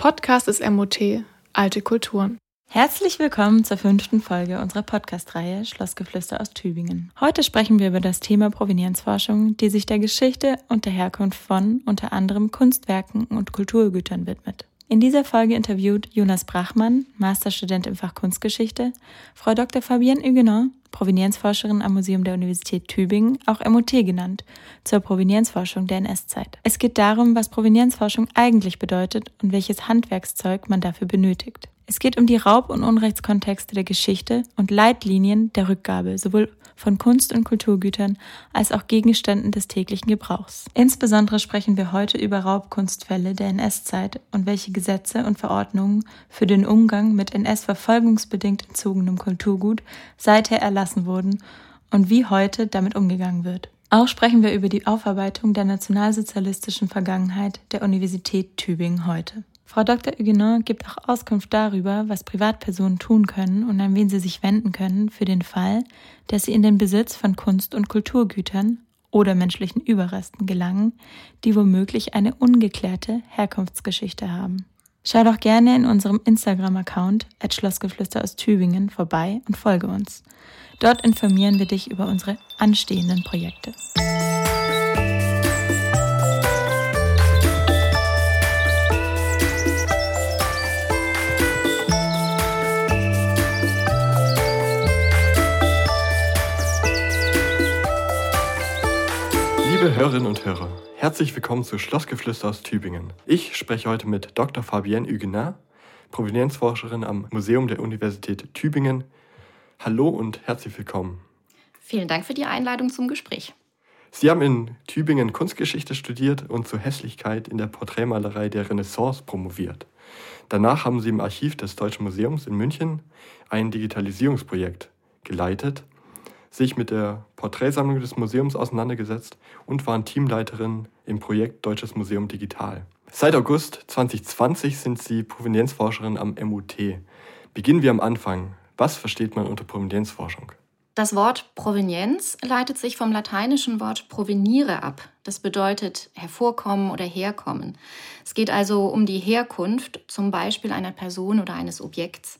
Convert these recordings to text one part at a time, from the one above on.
Podcast ist MOT, Alte Kulturen. Herzlich willkommen zur fünften Folge unserer Podcast-Reihe Schlossgeflüster aus Tübingen. Heute sprechen wir über das Thema Provenienzforschung, die sich der Geschichte und der Herkunft von unter anderem Kunstwerken und Kulturgütern widmet. In dieser Folge interviewt Jonas Brachmann, Masterstudent im Fach Kunstgeschichte, Frau Dr. Fabienne Huguenin, Provenienzforscherin am Museum der Universität Tübingen, auch MOT genannt, zur Provenienzforschung der NS-Zeit. Es geht darum, was Provenienzforschung eigentlich bedeutet und welches Handwerkszeug man dafür benötigt. Es geht um die Raub- und Unrechtskontexte der Geschichte und Leitlinien der Rückgabe, sowohl von Kunst- und Kulturgütern als auch Gegenständen des täglichen Gebrauchs. Insbesondere sprechen wir heute über Raubkunstfälle der NS-Zeit und welche Gesetze und Verordnungen für den Umgang mit NS-verfolgungsbedingt entzogenem Kulturgut seither erlassen wurden und wie heute damit umgegangen wird. Auch sprechen wir über die Aufarbeitung der nationalsozialistischen Vergangenheit der Universität Tübingen heute. Frau Dr. Huguenin gibt auch Auskunft darüber, was Privatpersonen tun können und an wen sie sich wenden können für den Fall, dass sie in den Besitz von Kunst- und Kulturgütern oder menschlichen Überresten gelangen, die womöglich eine ungeklärte Herkunftsgeschichte haben. Schau doch gerne in unserem Instagram-Account at Schlossgeflüster aus Tübingen vorbei und folge uns. Dort informieren wir dich über unsere anstehenden Projekte. Liebe Hörerinnen und Hörer, herzlich willkommen zu Schlossgeflüster aus Tübingen. Ich spreche heute mit Dr. Fabienne Huguenat, Provenienzforscherin am Museum der Universität Tübingen. Hallo und herzlich willkommen. Vielen Dank für die Einladung zum Gespräch. Sie haben in Tübingen Kunstgeschichte studiert und zur Hässlichkeit in der Porträtmalerei der Renaissance promoviert. Danach haben Sie im Archiv des Deutschen Museums in München ein Digitalisierungsprojekt geleitet sich mit der Porträtsammlung des Museums auseinandergesetzt und waren Teamleiterin im Projekt Deutsches Museum Digital. Seit August 2020 sind sie Provenienzforscherin am MUT. Beginnen wir am Anfang. Was versteht man unter Provenienzforschung? Das Wort Provenienz leitet sich vom lateinischen Wort provenire ab. Das bedeutet hervorkommen oder herkommen. Es geht also um die Herkunft, zum Beispiel einer Person oder eines Objekts.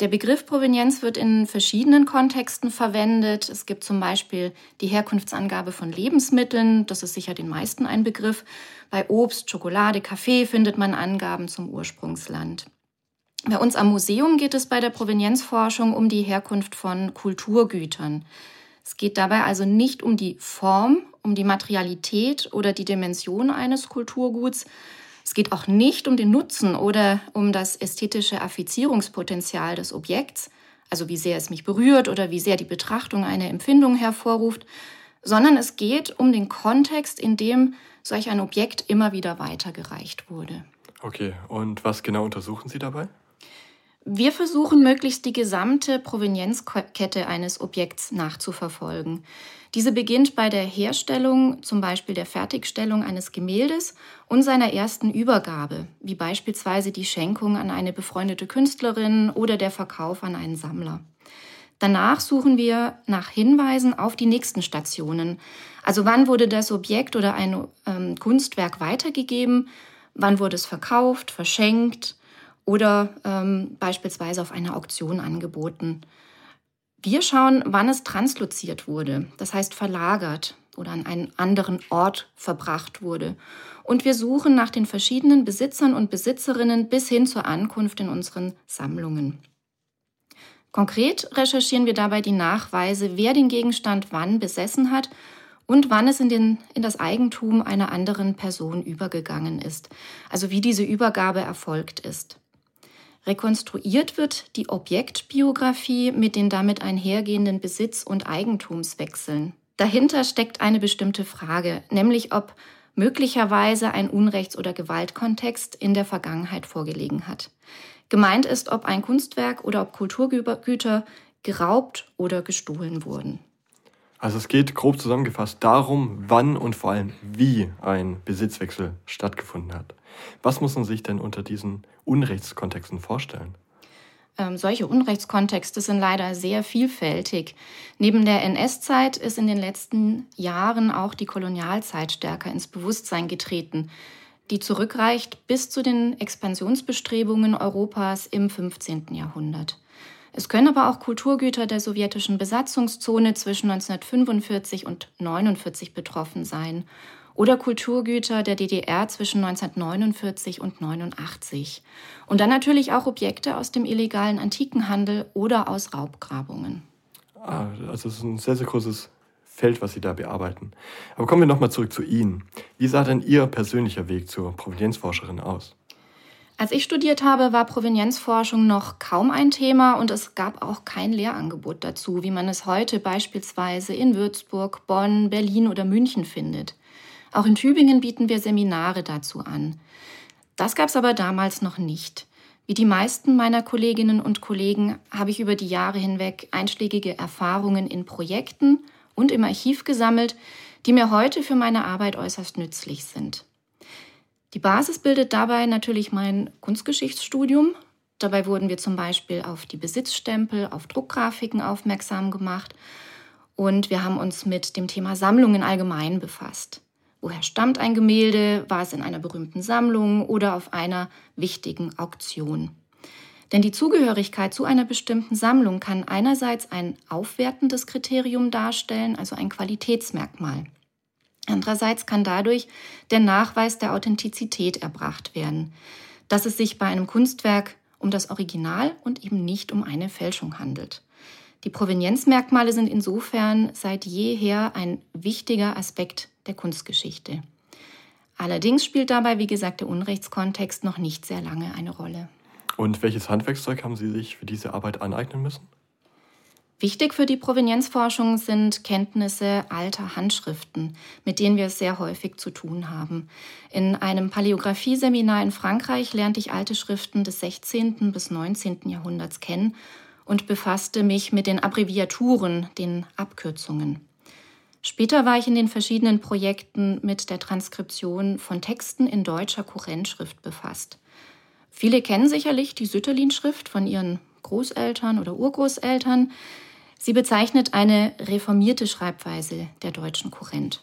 Der Begriff Provenienz wird in verschiedenen Kontexten verwendet. Es gibt zum Beispiel die Herkunftsangabe von Lebensmitteln, das ist sicher den meisten ein Begriff. Bei Obst, Schokolade, Kaffee findet man Angaben zum Ursprungsland. Bei uns am Museum geht es bei der Provenienzforschung um die Herkunft von Kulturgütern. Es geht dabei also nicht um die Form, um die Materialität oder die Dimension eines Kulturguts, es geht auch nicht um den Nutzen oder um das ästhetische Affizierungspotenzial des Objekts, also wie sehr es mich berührt oder wie sehr die Betrachtung eine Empfindung hervorruft, sondern es geht um den Kontext, in dem solch ein Objekt immer wieder weitergereicht wurde. Okay, und was genau untersuchen Sie dabei? Wir versuchen möglichst die gesamte Provenienzkette eines Objekts nachzuverfolgen. Diese beginnt bei der Herstellung, zum Beispiel der Fertigstellung eines Gemäldes und seiner ersten Übergabe, wie beispielsweise die Schenkung an eine befreundete Künstlerin oder der Verkauf an einen Sammler. Danach suchen wir nach Hinweisen auf die nächsten Stationen. Also wann wurde das Objekt oder ein ähm, Kunstwerk weitergegeben, wann wurde es verkauft, verschenkt, oder ähm, beispielsweise auf einer Auktion angeboten. Wir schauen, wann es transloziert wurde, das heißt verlagert oder an einen anderen Ort verbracht wurde. Und wir suchen nach den verschiedenen Besitzern und Besitzerinnen bis hin zur Ankunft in unseren Sammlungen. Konkret recherchieren wir dabei die Nachweise, wer den Gegenstand wann besessen hat und wann es in, den, in das Eigentum einer anderen Person übergegangen ist, also wie diese Übergabe erfolgt ist. Rekonstruiert wird die Objektbiografie mit den damit einhergehenden Besitz- und Eigentumswechseln. Dahinter steckt eine bestimmte Frage, nämlich ob möglicherweise ein Unrechts- oder Gewaltkontext in der Vergangenheit vorgelegen hat. Gemeint ist, ob ein Kunstwerk oder ob Kulturgüter geraubt oder gestohlen wurden. Also es geht grob zusammengefasst darum, wann und vor allem wie ein Besitzwechsel stattgefunden hat. Was muss man sich denn unter diesen Unrechtskontexten vorstellen? Ähm, solche Unrechtskontexte sind leider sehr vielfältig. Neben der NS-Zeit ist in den letzten Jahren auch die Kolonialzeit stärker ins Bewusstsein getreten. die zurückreicht bis zu den Expansionsbestrebungen Europas im 15. Jahrhundert. Es können aber auch Kulturgüter der sowjetischen Besatzungszone zwischen 1945 und 1949 betroffen sein oder Kulturgüter der DDR zwischen 1949 und 1989. Und dann natürlich auch Objekte aus dem illegalen Antikenhandel oder aus Raubgrabungen. Ah, also es ist ein sehr, sehr großes Feld, was Sie da bearbeiten. Aber kommen wir nochmal zurück zu Ihnen. Wie sah denn Ihr persönlicher Weg zur Provenienzforscherin aus? Als ich studiert habe, war Provenienzforschung noch kaum ein Thema und es gab auch kein Lehrangebot dazu, wie man es heute beispielsweise in Würzburg, Bonn, Berlin oder München findet. Auch in Tübingen bieten wir Seminare dazu an. Das gab es aber damals noch nicht. Wie die meisten meiner Kolleginnen und Kollegen habe ich über die Jahre hinweg einschlägige Erfahrungen in Projekten und im Archiv gesammelt, die mir heute für meine Arbeit äußerst nützlich sind. Die Basis bildet dabei natürlich mein Kunstgeschichtsstudium. Dabei wurden wir zum Beispiel auf die Besitzstempel, auf Druckgrafiken aufmerksam gemacht und wir haben uns mit dem Thema Sammlungen allgemein befasst. Woher stammt ein Gemälde? War es in einer berühmten Sammlung oder auf einer wichtigen Auktion? Denn die Zugehörigkeit zu einer bestimmten Sammlung kann einerseits ein aufwertendes Kriterium darstellen, also ein Qualitätsmerkmal. Andererseits kann dadurch der Nachweis der Authentizität erbracht werden, dass es sich bei einem Kunstwerk um das Original und eben nicht um eine Fälschung handelt. Die Provenienzmerkmale sind insofern seit jeher ein wichtiger Aspekt der Kunstgeschichte. Allerdings spielt dabei, wie gesagt, der Unrechtskontext noch nicht sehr lange eine Rolle. Und welches Handwerkszeug haben Sie sich für diese Arbeit aneignen müssen? Wichtig für die Provenienzforschung sind Kenntnisse alter Handschriften, mit denen wir es sehr häufig zu tun haben. In einem Paläographie-Seminar in Frankreich lernte ich alte Schriften des 16. bis 19. Jahrhunderts kennen und befasste mich mit den Abbreviaturen, den Abkürzungen. Später war ich in den verschiedenen Projekten mit der Transkription von Texten in deutscher Kurrentschrift befasst. Viele kennen sicherlich die Sütterlin-Schrift von ihren Großeltern oder Urgroßeltern. Sie bezeichnet eine reformierte Schreibweise der deutschen Kurrent.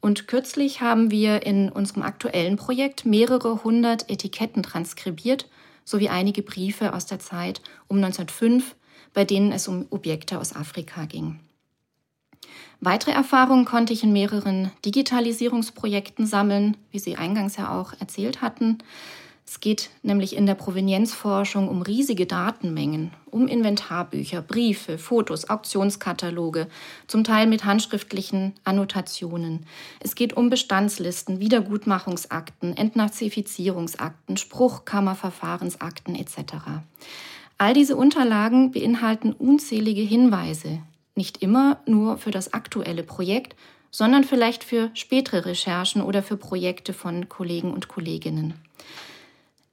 Und kürzlich haben wir in unserem aktuellen Projekt mehrere hundert Etiketten transkribiert, sowie einige Briefe aus der Zeit um 1905, bei denen es um Objekte aus Afrika ging. Weitere Erfahrungen konnte ich in mehreren Digitalisierungsprojekten sammeln, wie Sie eingangs ja auch erzählt hatten. Es geht nämlich in der Provenienzforschung um riesige Datenmengen, um Inventarbücher, Briefe, Fotos, Auktionskataloge, zum Teil mit handschriftlichen Annotationen. Es geht um Bestandslisten, Wiedergutmachungsakten, Entnazifizierungsakten, Spruchkammerverfahrensakten etc. All diese Unterlagen beinhalten unzählige Hinweise, nicht immer nur für das aktuelle Projekt, sondern vielleicht für spätere Recherchen oder für Projekte von Kollegen und Kolleginnen.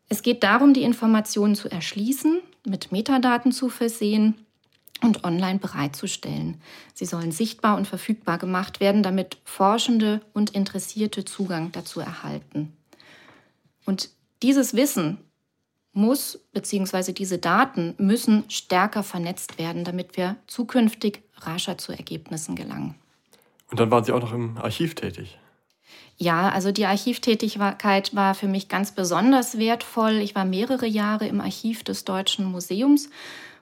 Es geht darum, die Informationen zu erschließen, mit Metadaten zu versehen und online bereitzustellen. Sie sollen sichtbar und verfügbar gemacht werden, damit Forschende und Interessierte Zugang dazu erhalten. Und dieses Wissen muss, beziehungsweise diese Daten müssen stärker vernetzt werden, damit wir zukünftig rascher zu Ergebnissen gelangen. Und dann waren Sie auch noch im Archiv tätig. Ja, also die Archivtätigkeit war für mich ganz besonders wertvoll. Ich war mehrere Jahre im Archiv des Deutschen Museums,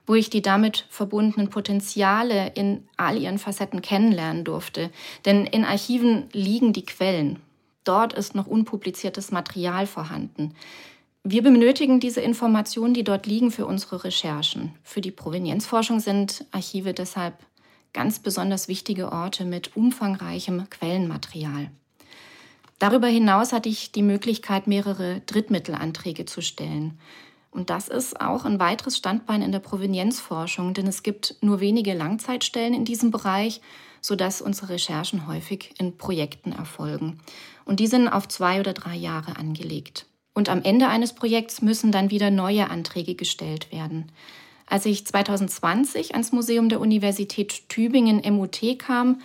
wo ich die damit verbundenen Potenziale in all ihren Facetten kennenlernen durfte. Denn in Archiven liegen die Quellen. Dort ist noch unpubliziertes Material vorhanden. Wir benötigen diese Informationen, die dort liegen, für unsere Recherchen. Für die Provenienzforschung sind Archive deshalb ganz besonders wichtige Orte mit umfangreichem Quellenmaterial. Darüber hinaus hatte ich die Möglichkeit, mehrere Drittmittelanträge zu stellen. Und das ist auch ein weiteres Standbein in der Provenienzforschung, denn es gibt nur wenige Langzeitstellen in diesem Bereich, sodass unsere Recherchen häufig in Projekten erfolgen. Und die sind auf zwei oder drei Jahre angelegt. Und am Ende eines Projekts müssen dann wieder neue Anträge gestellt werden. Als ich 2020 ans Museum der Universität Tübingen MUT kam,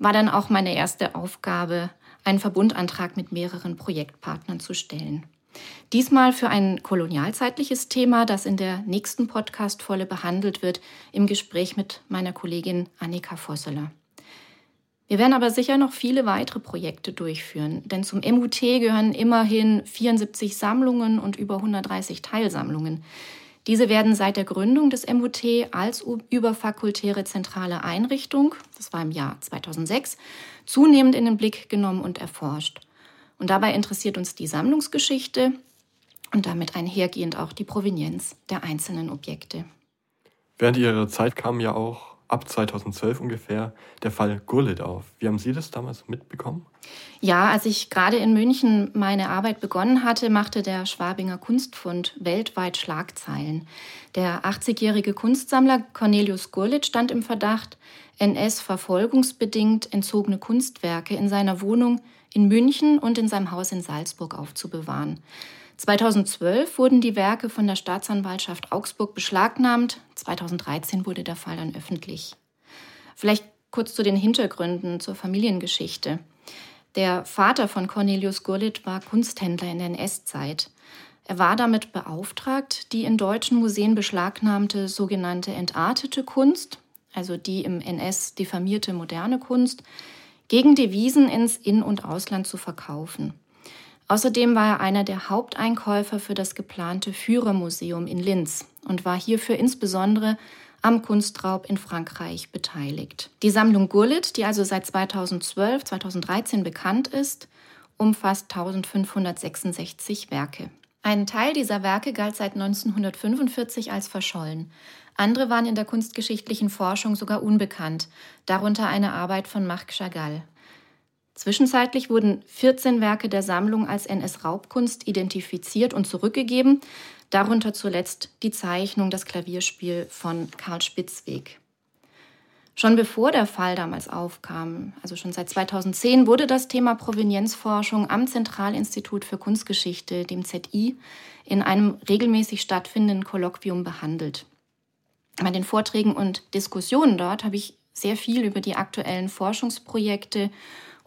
war dann auch meine erste Aufgabe, einen Verbundantrag mit mehreren Projektpartnern zu stellen. Diesmal für ein kolonialzeitliches Thema, das in der nächsten Podcast-Folge behandelt wird, im Gespräch mit meiner Kollegin Annika Vosseler. Wir werden aber sicher noch viele weitere Projekte durchführen, denn zum MUT gehören immerhin 74 Sammlungen und über 130 Teilsammlungen. Diese werden seit der Gründung des MUT als überfakultäre zentrale Einrichtung, das war im Jahr 2006, zunehmend in den Blick genommen und erforscht. Und dabei interessiert uns die Sammlungsgeschichte und damit einhergehend auch die Provenienz der einzelnen Objekte. Während Ihrer Zeit kam ja auch ab 2012 ungefähr der Fall Gurlitt auf. Wie haben Sie das damals mitbekommen? Ja, als ich gerade in München meine Arbeit begonnen hatte, machte der Schwabinger Kunstfund weltweit Schlagzeilen. Der 80-jährige Kunstsammler Cornelius Gurlitt stand im Verdacht, NS-verfolgungsbedingt entzogene Kunstwerke in seiner Wohnung in München und in seinem Haus in Salzburg aufzubewahren. 2012 wurden die Werke von der Staatsanwaltschaft Augsburg beschlagnahmt. 2013 wurde der Fall dann öffentlich. Vielleicht kurz zu den Hintergründen zur Familiengeschichte. Der Vater von Cornelius Gurlitt war Kunsthändler in der NS-Zeit. Er war damit beauftragt, die in deutschen Museen beschlagnahmte sogenannte entartete Kunst, also die im NS diffamierte moderne Kunst, gegen Devisen ins In- und Ausland zu verkaufen. Außerdem war er einer der Haupteinkäufer für das geplante Führermuseum in Linz und war hierfür insbesondere am Kunstraub in Frankreich beteiligt. Die Sammlung Gurlitt, die also seit 2012, 2013 bekannt ist, umfasst 1566 Werke. Ein Teil dieser Werke galt seit 1945 als verschollen. Andere waren in der kunstgeschichtlichen Forschung sogar unbekannt, darunter eine Arbeit von Marc Chagall. Zwischenzeitlich wurden 14 Werke der Sammlung als NS-Raubkunst identifiziert und zurückgegeben, darunter zuletzt die Zeichnung Das Klavierspiel von Karl Spitzweg. Schon bevor der Fall damals aufkam, also schon seit 2010, wurde das Thema Provenienzforschung am Zentralinstitut für Kunstgeschichte, dem ZI, in einem regelmäßig stattfindenden Kolloquium behandelt. Bei den Vorträgen und Diskussionen dort habe ich sehr viel über die aktuellen Forschungsprojekte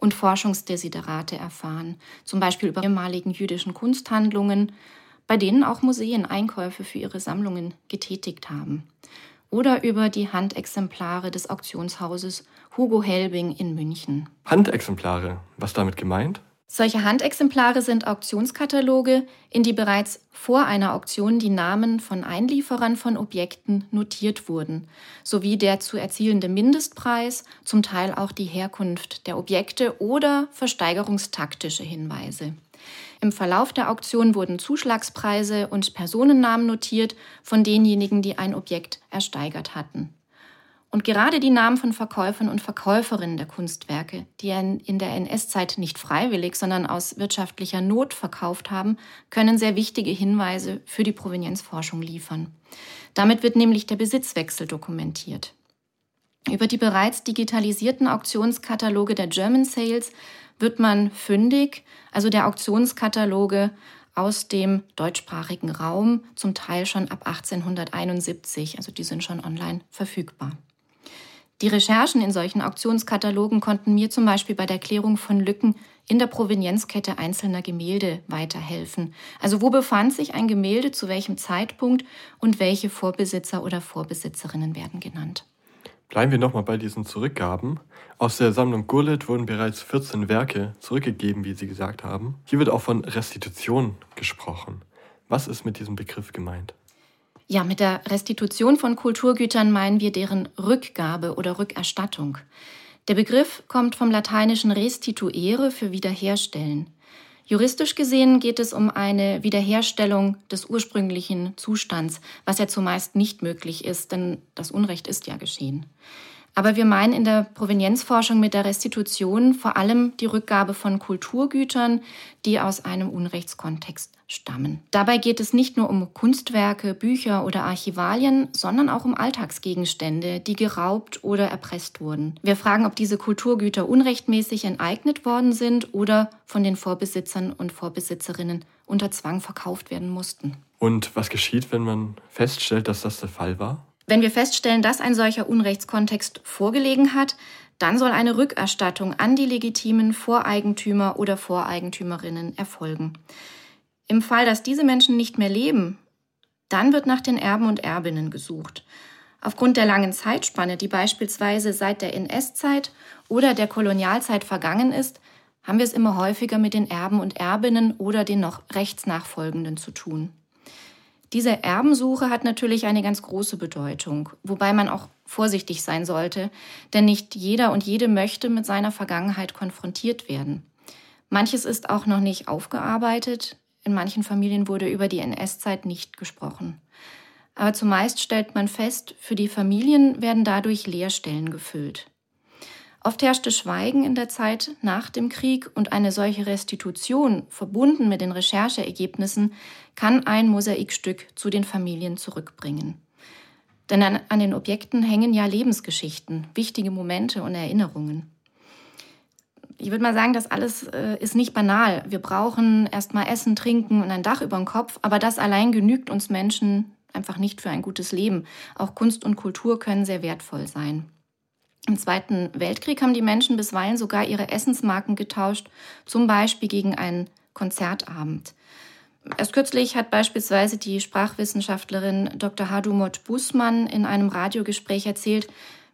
und Forschungsdesiderate erfahren, zum Beispiel über ehemaligen jüdischen Kunsthandlungen, bei denen auch Museen Einkäufe für ihre Sammlungen getätigt haben, oder über die Handexemplare des Auktionshauses Hugo Helbing in München. Handexemplare, was damit gemeint? Solche Handexemplare sind Auktionskataloge, in die bereits vor einer Auktion die Namen von Einlieferern von Objekten notiert wurden, sowie der zu erzielende Mindestpreis, zum Teil auch die Herkunft der Objekte oder versteigerungstaktische Hinweise. Im Verlauf der Auktion wurden Zuschlagspreise und Personennamen notiert von denjenigen, die ein Objekt ersteigert hatten. Und gerade die Namen von Verkäufern und Verkäuferinnen der Kunstwerke, die in der NS-Zeit nicht freiwillig, sondern aus wirtschaftlicher Not verkauft haben, können sehr wichtige Hinweise für die Provenienzforschung liefern. Damit wird nämlich der Besitzwechsel dokumentiert. Über die bereits digitalisierten Auktionskataloge der German Sales wird man fündig, also der Auktionskataloge aus dem deutschsprachigen Raum, zum Teil schon ab 1871, also die sind schon online verfügbar. Die Recherchen in solchen Auktionskatalogen konnten mir zum Beispiel bei der Klärung von Lücken in der Provenienzkette einzelner Gemälde weiterhelfen. Also wo befand sich ein Gemälde zu welchem Zeitpunkt und welche Vorbesitzer oder Vorbesitzerinnen werden genannt. Bleiben wir nochmal bei diesen Zurückgaben. Aus der Sammlung Gurlitt wurden bereits 14 Werke zurückgegeben, wie Sie gesagt haben. Hier wird auch von Restitution gesprochen. Was ist mit diesem Begriff gemeint? Ja, mit der Restitution von Kulturgütern meinen wir deren Rückgabe oder Rückerstattung. Der Begriff kommt vom lateinischen restituere für wiederherstellen. Juristisch gesehen geht es um eine Wiederherstellung des ursprünglichen Zustands, was ja zumeist nicht möglich ist, denn das Unrecht ist ja geschehen. Aber wir meinen in der Provenienzforschung mit der Restitution vor allem die Rückgabe von Kulturgütern, die aus einem Unrechtskontext stammen. Dabei geht es nicht nur um Kunstwerke, Bücher oder Archivalien, sondern auch um Alltagsgegenstände, die geraubt oder erpresst wurden. Wir fragen, ob diese Kulturgüter unrechtmäßig enteignet worden sind oder von den Vorbesitzern und Vorbesitzerinnen unter Zwang verkauft werden mussten. Und was geschieht, wenn man feststellt, dass das der Fall war? Wenn wir feststellen, dass ein solcher Unrechtskontext vorgelegen hat, dann soll eine Rückerstattung an die legitimen Voreigentümer oder Voreigentümerinnen erfolgen. Im Fall, dass diese Menschen nicht mehr leben, dann wird nach den Erben und Erbinnen gesucht. Aufgrund der langen Zeitspanne, die beispielsweise seit der NS-Zeit oder der Kolonialzeit vergangen ist, haben wir es immer häufiger mit den Erben und Erbinnen oder den noch Rechtsnachfolgenden zu tun. Diese Erbensuche hat natürlich eine ganz große Bedeutung, wobei man auch vorsichtig sein sollte, denn nicht jeder und jede möchte mit seiner Vergangenheit konfrontiert werden. Manches ist auch noch nicht aufgearbeitet, in manchen Familien wurde über die NS-Zeit nicht gesprochen. Aber zumeist stellt man fest, für die Familien werden dadurch Leerstellen gefüllt. Oft herrschte Schweigen in der Zeit nach dem Krieg und eine solche Restitution, verbunden mit den Rechercheergebnissen, kann ein Mosaikstück zu den Familien zurückbringen. Denn an, an den Objekten hängen ja Lebensgeschichten, wichtige Momente und Erinnerungen. Ich würde mal sagen, das alles äh, ist nicht banal. Wir brauchen erstmal Essen, Trinken und ein Dach über dem Kopf, aber das allein genügt uns Menschen einfach nicht für ein gutes Leben. Auch Kunst und Kultur können sehr wertvoll sein. Im Zweiten Weltkrieg haben die Menschen bisweilen sogar ihre Essensmarken getauscht, zum Beispiel gegen einen Konzertabend. Erst kürzlich hat beispielsweise die Sprachwissenschaftlerin Dr. Hadumot Bußmann in einem Radiogespräch erzählt,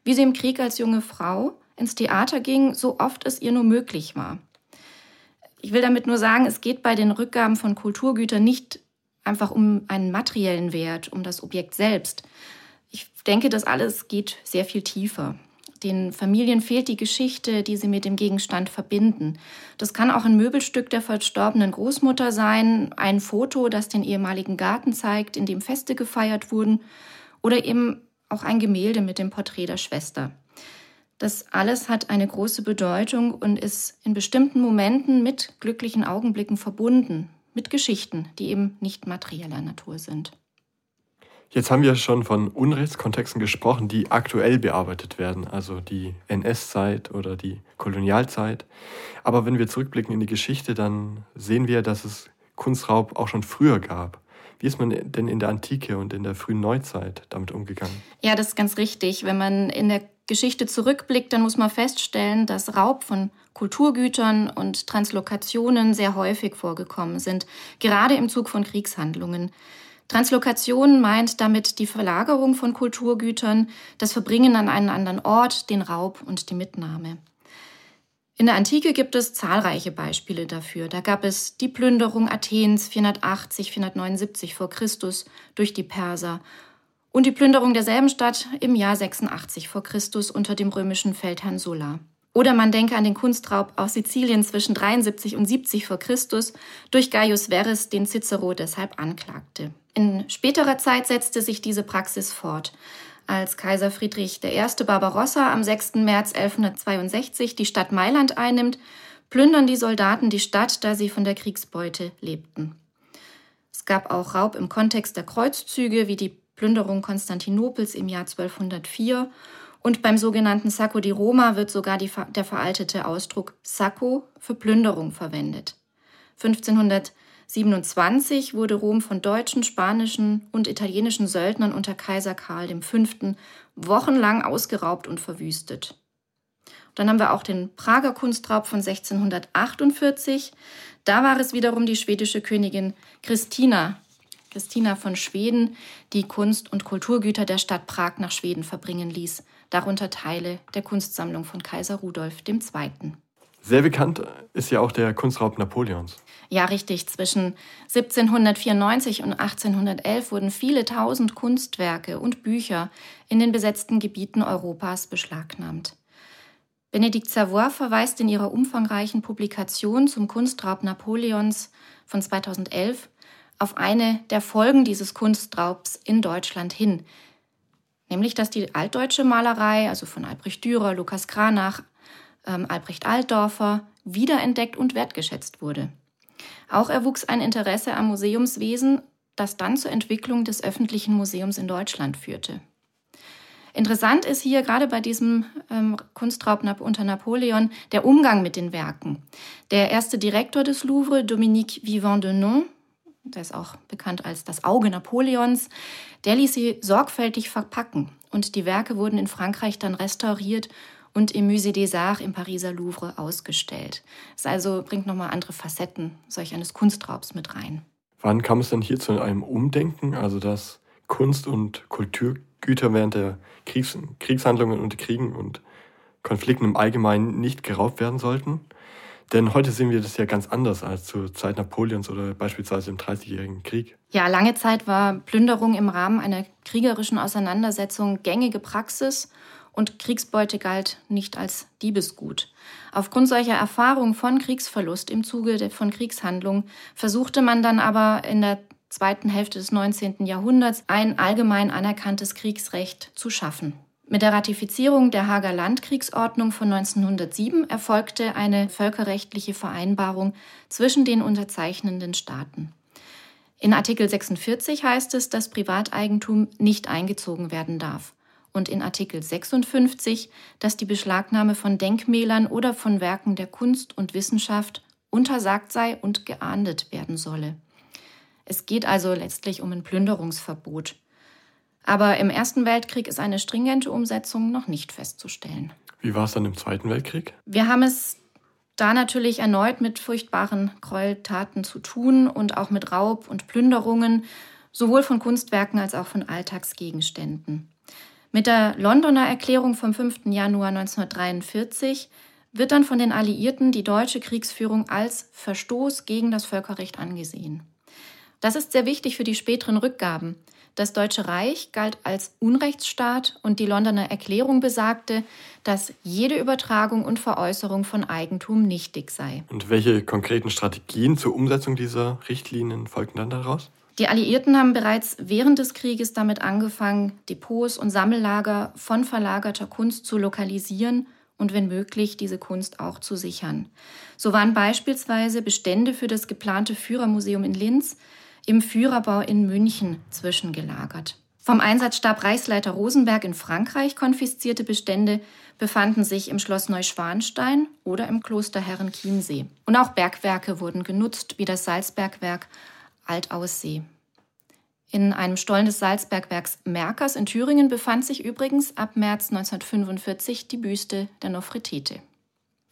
wie sie im Krieg als junge Frau ins Theater ging, so oft es ihr nur möglich war. Ich will damit nur sagen, es geht bei den Rückgaben von Kulturgütern nicht einfach um einen materiellen Wert, um das Objekt selbst. Ich denke, das alles geht sehr viel tiefer. Den Familien fehlt die Geschichte, die sie mit dem Gegenstand verbinden. Das kann auch ein Möbelstück der verstorbenen Großmutter sein, ein Foto, das den ehemaligen Garten zeigt, in dem Feste gefeiert wurden, oder eben auch ein Gemälde mit dem Porträt der Schwester. Das alles hat eine große Bedeutung und ist in bestimmten Momenten mit glücklichen Augenblicken verbunden, mit Geschichten, die eben nicht materieller Natur sind. Jetzt haben wir schon von Unrechtskontexten gesprochen, die aktuell bearbeitet werden, also die NS-Zeit oder die Kolonialzeit. Aber wenn wir zurückblicken in die Geschichte, dann sehen wir, dass es Kunstraub auch schon früher gab. Wie ist man denn in der Antike und in der frühen Neuzeit damit umgegangen? Ja, das ist ganz richtig. Wenn man in der Geschichte zurückblickt, dann muss man feststellen, dass Raub von Kulturgütern und Translokationen sehr häufig vorgekommen sind, gerade im Zug von Kriegshandlungen. Translokation meint damit die Verlagerung von Kulturgütern, das Verbringen an einen anderen Ort, den Raub und die Mitnahme. In der Antike gibt es zahlreiche Beispiele dafür. Da gab es die Plünderung Athens 480, 479 vor Christus durch die Perser und die Plünderung derselben Stadt im Jahr 86 vor Christus unter dem römischen Feldherrn Sulla. Oder man denke an den Kunstraub auf Sizilien zwischen 73 und 70 vor Christus durch Gaius Verres, den Cicero deshalb anklagte. In späterer Zeit setzte sich diese Praxis fort. Als Kaiser Friedrich I. Barbarossa am 6. März 1162 die Stadt Mailand einnimmt, plündern die Soldaten die Stadt, da sie von der Kriegsbeute lebten. Es gab auch Raub im Kontext der Kreuzzüge, wie die Plünderung Konstantinopels im Jahr 1204 und beim sogenannten Sacco di Roma wird sogar die, der veraltete Ausdruck Sacco für Plünderung verwendet. 1527 wurde Rom von deutschen, spanischen und italienischen Söldnern unter Kaiser Karl V. wochenlang ausgeraubt und verwüstet. Dann haben wir auch den Prager Kunstraub von 1648. Da war es wiederum die schwedische Königin Christina, Christina von Schweden, die Kunst- und Kulturgüter der Stadt Prag nach Schweden verbringen ließ darunter Teile der Kunstsammlung von Kaiser Rudolf II. Sehr bekannt ist ja auch der Kunstraub Napoleons. Ja, richtig. Zwischen 1794 und 1811 wurden viele tausend Kunstwerke und Bücher in den besetzten Gebieten Europas beschlagnahmt. Benedikt Savoy verweist in ihrer umfangreichen Publikation zum Kunstraub Napoleons von 2011 auf eine der Folgen dieses Kunstraubs in Deutschland hin, nämlich dass die altdeutsche Malerei, also von Albrecht Dürer, Lukas Kranach, ähm, Albrecht Altdorfer, wiederentdeckt und wertgeschätzt wurde. Auch erwuchs ein Interesse am Museumswesen, das dann zur Entwicklung des öffentlichen Museums in Deutschland führte. Interessant ist hier gerade bei diesem ähm, Kunstraub unter Napoleon der Umgang mit den Werken. Der erste Direktor des Louvre, Dominique Vivant de Non, der ist auch bekannt als das Auge Napoleons, der ließ sie sorgfältig verpacken und die Werke wurden in Frankreich dann restauriert und im Musée des Arts im Pariser Louvre ausgestellt. Es also bringt nochmal andere Facetten solch eines Kunstraubs mit rein. Wann kam es denn hier zu einem Umdenken, also dass Kunst- und Kulturgüter während der Kriegs Kriegshandlungen und Kriegen und Konflikten im Allgemeinen nicht geraubt werden sollten. Denn heute sehen wir das ja ganz anders als zur Zeit Napoleons oder beispielsweise im Dreißigjährigen Krieg. Ja, lange Zeit war Plünderung im Rahmen einer kriegerischen Auseinandersetzung gängige Praxis und Kriegsbeute galt nicht als Diebesgut. Aufgrund solcher Erfahrungen von Kriegsverlust im Zuge von Kriegshandlungen versuchte man dann aber in der zweiten Hälfte des 19. Jahrhunderts ein allgemein anerkanntes Kriegsrecht zu schaffen. Mit der Ratifizierung der Hager Landkriegsordnung von 1907 erfolgte eine völkerrechtliche Vereinbarung zwischen den unterzeichnenden Staaten. In Artikel 46 heißt es, dass Privateigentum nicht eingezogen werden darf. Und in Artikel 56, dass die Beschlagnahme von Denkmälern oder von Werken der Kunst und Wissenschaft untersagt sei und geahndet werden solle. Es geht also letztlich um ein Plünderungsverbot. Aber im Ersten Weltkrieg ist eine stringente Umsetzung noch nicht festzustellen. Wie war es dann im Zweiten Weltkrieg? Wir haben es da natürlich erneut mit furchtbaren Gräueltaten zu tun und auch mit Raub und Plünderungen, sowohl von Kunstwerken als auch von Alltagsgegenständen. Mit der Londoner Erklärung vom 5. Januar 1943 wird dann von den Alliierten die deutsche Kriegsführung als Verstoß gegen das Völkerrecht angesehen. Das ist sehr wichtig für die späteren Rückgaben. Das Deutsche Reich galt als Unrechtsstaat und die Londoner Erklärung besagte, dass jede Übertragung und Veräußerung von Eigentum nichtig sei. Und welche konkreten Strategien zur Umsetzung dieser Richtlinien folgten dann daraus? Die Alliierten haben bereits während des Krieges damit angefangen, Depots und Sammellager von verlagerter Kunst zu lokalisieren und wenn möglich diese Kunst auch zu sichern. So waren beispielsweise Bestände für das geplante Führermuseum in Linz im Führerbau in München zwischengelagert. Vom Einsatzstab Reichsleiter Rosenberg in Frankreich konfiszierte Bestände befanden sich im Schloss Neuschwanstein oder im Kloster Herrenchiemsee. Und auch Bergwerke wurden genutzt, wie das Salzbergwerk Altaussee. In einem Stollen des Salzbergwerks Merkers in Thüringen befand sich übrigens ab März 1945 die Büste der Nofretete.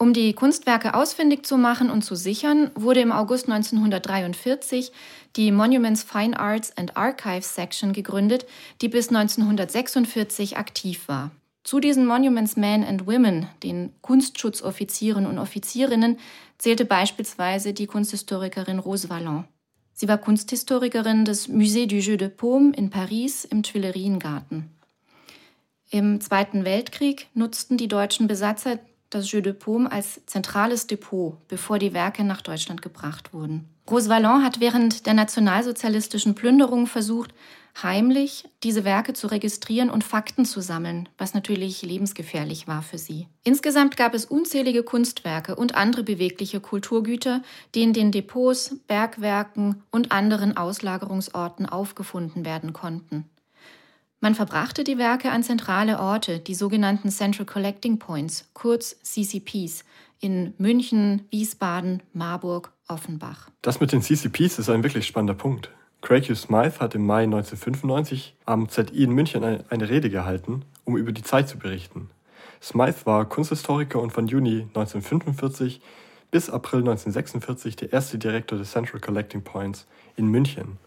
Um die Kunstwerke ausfindig zu machen und zu sichern, wurde im August 1943 die Monuments Fine Arts and Archives Section gegründet, die bis 1946 aktiv war. Zu diesen Monuments Men and Women, den Kunstschutzoffizieren und Offizierinnen, zählte beispielsweise die Kunsthistorikerin Rose Vallon. Sie war Kunsthistorikerin des Musée du Jeu de Paume in Paris im Tuileriengarten. Im Zweiten Weltkrieg nutzten die deutschen Besatzer das Jeu de Paume als zentrales Depot, bevor die Werke nach Deutschland gebracht wurden. Rose Vallon hat während der nationalsozialistischen Plünderung versucht, heimlich diese Werke zu registrieren und Fakten zu sammeln, was natürlich lebensgefährlich war für sie. Insgesamt gab es unzählige Kunstwerke und andere bewegliche Kulturgüter, die in den Depots, Bergwerken und anderen Auslagerungsorten aufgefunden werden konnten. Man verbrachte die Werke an zentrale Orte, die sogenannten Central Collecting Points, kurz CCPs, in München, Wiesbaden, Marburg, Offenbach. Das mit den CCPs ist ein wirklich spannender Punkt. Craig Smythe hat im Mai 1995 am ZI in München eine Rede gehalten, um über die Zeit zu berichten. Smythe war Kunsthistoriker und von Juni 1945 bis April 1946 der erste Direktor des Central Collecting Points in München.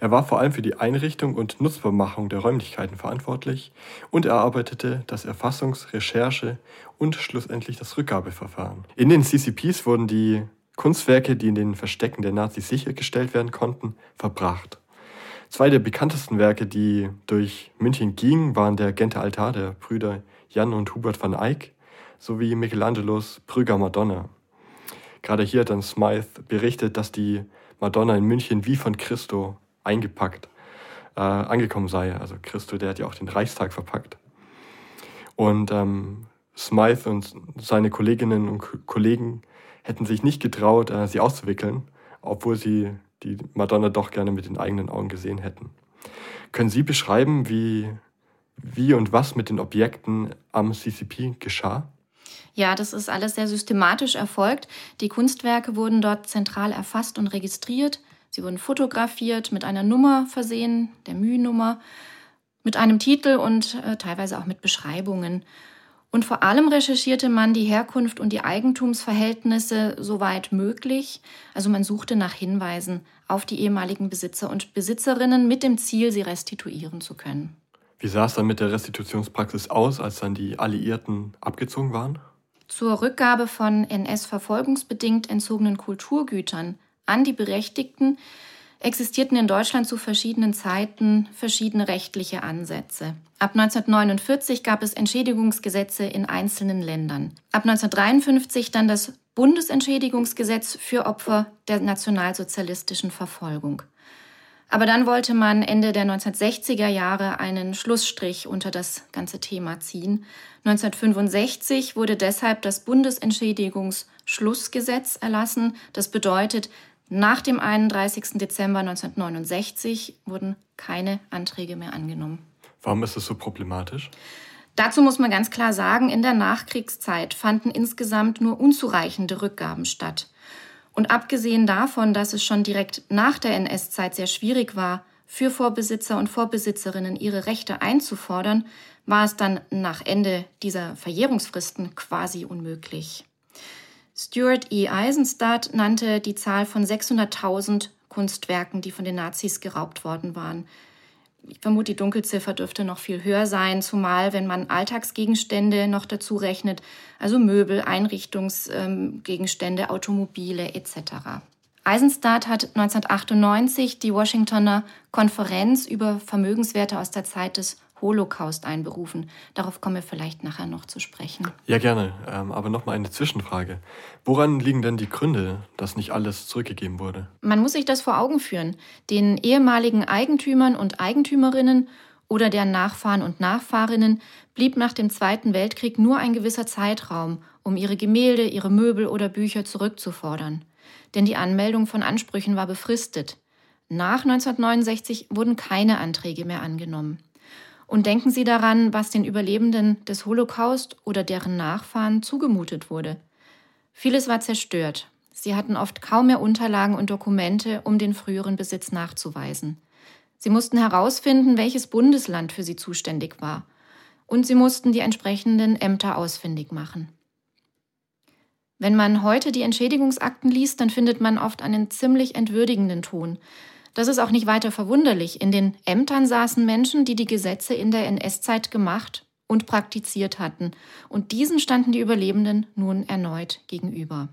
Er war vor allem für die Einrichtung und Nutzbarmachung der Räumlichkeiten verantwortlich und erarbeitete das Erfassungs-, Recherche- und schlussendlich das Rückgabeverfahren. In den CCPs wurden die Kunstwerke, die in den Verstecken der Nazis sichergestellt werden konnten, verbracht. Zwei der bekanntesten Werke, die durch München gingen, waren der Genter Altar der Brüder Jan und Hubert van Eyck sowie Michelangelos Brügger Madonna. Gerade hier hat dann Smythe berichtet, dass die Madonna in München wie von Christo eingepackt äh, angekommen sei. Also Christo, der hat ja auch den Reichstag verpackt. Und ähm, Smythe und seine Kolleginnen und Kollegen hätten sich nicht getraut, äh, sie auszuwickeln, obwohl sie die Madonna doch gerne mit den eigenen Augen gesehen hätten. Können Sie beschreiben, wie, wie und was mit den Objekten am CCP geschah? Ja, das ist alles sehr systematisch erfolgt. Die Kunstwerke wurden dort zentral erfasst und registriert. Sie wurden fotografiert, mit einer Nummer versehen, der Mühnummer, mit einem Titel und äh, teilweise auch mit Beschreibungen. Und vor allem recherchierte man die Herkunft und die Eigentumsverhältnisse soweit möglich. Also man suchte nach Hinweisen auf die ehemaligen Besitzer und Besitzerinnen mit dem Ziel, sie restituieren zu können. Wie sah es dann mit der Restitutionspraxis aus, als dann die Alliierten abgezogen waren? Zur Rückgabe von NS-verfolgungsbedingt entzogenen Kulturgütern an die Berechtigten existierten in Deutschland zu verschiedenen Zeiten verschiedene rechtliche Ansätze. Ab 1949 gab es Entschädigungsgesetze in einzelnen Ländern. Ab 1953 dann das Bundesentschädigungsgesetz für Opfer der nationalsozialistischen Verfolgung. Aber dann wollte man Ende der 1960er Jahre einen Schlussstrich unter das ganze Thema ziehen. 1965 wurde deshalb das Bundesentschädigungsschlussgesetz erlassen. Das bedeutet, nach dem 31. Dezember 1969 wurden keine Anträge mehr angenommen. Warum ist das so problematisch? Dazu muss man ganz klar sagen, in der Nachkriegszeit fanden insgesamt nur unzureichende Rückgaben statt. Und abgesehen davon, dass es schon direkt nach der NS-Zeit sehr schwierig war, für Vorbesitzer und Vorbesitzerinnen ihre Rechte einzufordern, war es dann nach Ende dieser Verjährungsfristen quasi unmöglich. Stuart E. Eisenstadt nannte die Zahl von 600.000 Kunstwerken, die von den Nazis geraubt worden waren. Ich vermute, die Dunkelziffer dürfte noch viel höher sein, zumal wenn man Alltagsgegenstände noch dazu rechnet, also Möbel, Einrichtungsgegenstände, Automobile etc. Eisenstadt hat 1998 die Washingtoner Konferenz über Vermögenswerte aus der Zeit des Holocaust einberufen. Darauf kommen wir vielleicht nachher noch zu sprechen. Ja, gerne. Ähm, aber noch mal eine Zwischenfrage. Woran liegen denn die Gründe, dass nicht alles zurückgegeben wurde? Man muss sich das vor Augen führen. Den ehemaligen Eigentümern und Eigentümerinnen oder deren Nachfahren und Nachfahrinnen blieb nach dem Zweiten Weltkrieg nur ein gewisser Zeitraum, um ihre Gemälde, ihre Möbel oder Bücher zurückzufordern. Denn die Anmeldung von Ansprüchen war befristet. Nach 1969 wurden keine Anträge mehr angenommen. Und denken Sie daran, was den Überlebenden des Holocaust oder deren Nachfahren zugemutet wurde. Vieles war zerstört. Sie hatten oft kaum mehr Unterlagen und Dokumente, um den früheren Besitz nachzuweisen. Sie mussten herausfinden, welches Bundesland für sie zuständig war. Und sie mussten die entsprechenden Ämter ausfindig machen. Wenn man heute die Entschädigungsakten liest, dann findet man oft einen ziemlich entwürdigenden Ton. Das ist auch nicht weiter verwunderlich. In den Ämtern saßen Menschen, die die Gesetze in der NS-Zeit gemacht und praktiziert hatten. Und diesen standen die Überlebenden nun erneut gegenüber.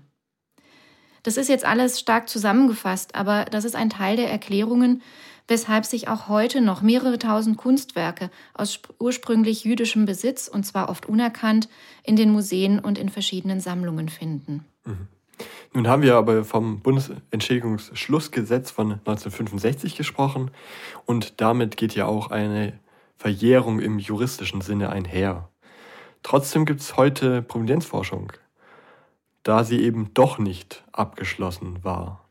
Das ist jetzt alles stark zusammengefasst, aber das ist ein Teil der Erklärungen, weshalb sich auch heute noch mehrere tausend Kunstwerke aus ursprünglich jüdischem Besitz, und zwar oft unerkannt, in den Museen und in verschiedenen Sammlungen finden. Mhm. Nun haben wir aber vom Bundesentschädigungsschlussgesetz von 1965 gesprochen und damit geht ja auch eine Verjährung im juristischen Sinne einher. Trotzdem gibt es heute Prominenzforschung, da sie eben doch nicht abgeschlossen war.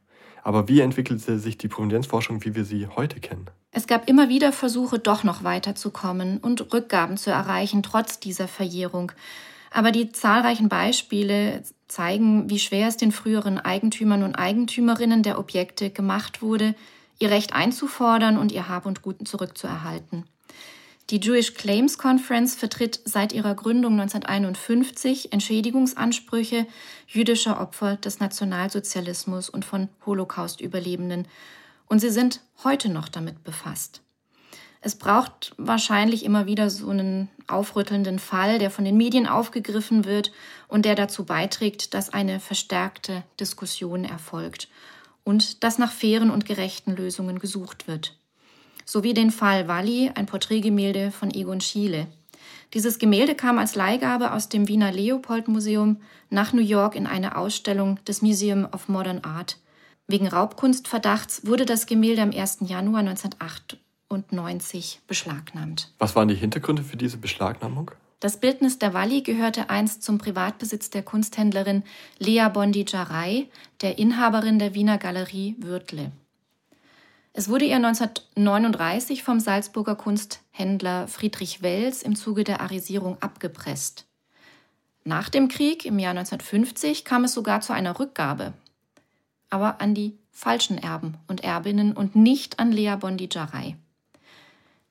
Aber wie entwickelte sich die Prominenzforschung, wie wir sie heute kennen? Es gab immer wieder Versuche, doch noch weiterzukommen und Rückgaben zu erreichen, trotz dieser Verjährung. Aber die zahlreichen Beispiele zeigen, wie schwer es den früheren Eigentümern und Eigentümerinnen der Objekte gemacht wurde, ihr Recht einzufordern und ihr Hab und Gut zurückzuerhalten. Die Jewish Claims Conference vertritt seit ihrer Gründung 1951 Entschädigungsansprüche jüdischer Opfer des Nationalsozialismus und von Holocaust-Überlebenden. Und sie sind heute noch damit befasst. Es braucht wahrscheinlich immer wieder so einen aufrüttelnden Fall, der von den Medien aufgegriffen wird und der dazu beiträgt, dass eine verstärkte Diskussion erfolgt und dass nach fairen und gerechten Lösungen gesucht wird. So wie den Fall Walli, ein Porträtgemälde von Egon Schiele. Dieses Gemälde kam als Leihgabe aus dem Wiener Leopold Museum nach New York in eine Ausstellung des Museum of Modern Art. Wegen Raubkunstverdachts wurde das Gemälde am 1. Januar 1908 1990 beschlagnahmt. Was waren die Hintergründe für diese Beschlagnahmung? Das Bildnis der Walli gehörte einst zum Privatbesitz der Kunsthändlerin Lea Bondi-Jarei, der Inhaberin der Wiener Galerie Würtle. Es wurde ihr 1939 vom Salzburger Kunsthändler Friedrich Wels im Zuge der Arisierung abgepresst. Nach dem Krieg im Jahr 1950 kam es sogar zu einer Rückgabe, aber an die falschen Erben und Erbinnen und nicht an Lea Bondi-Jarei.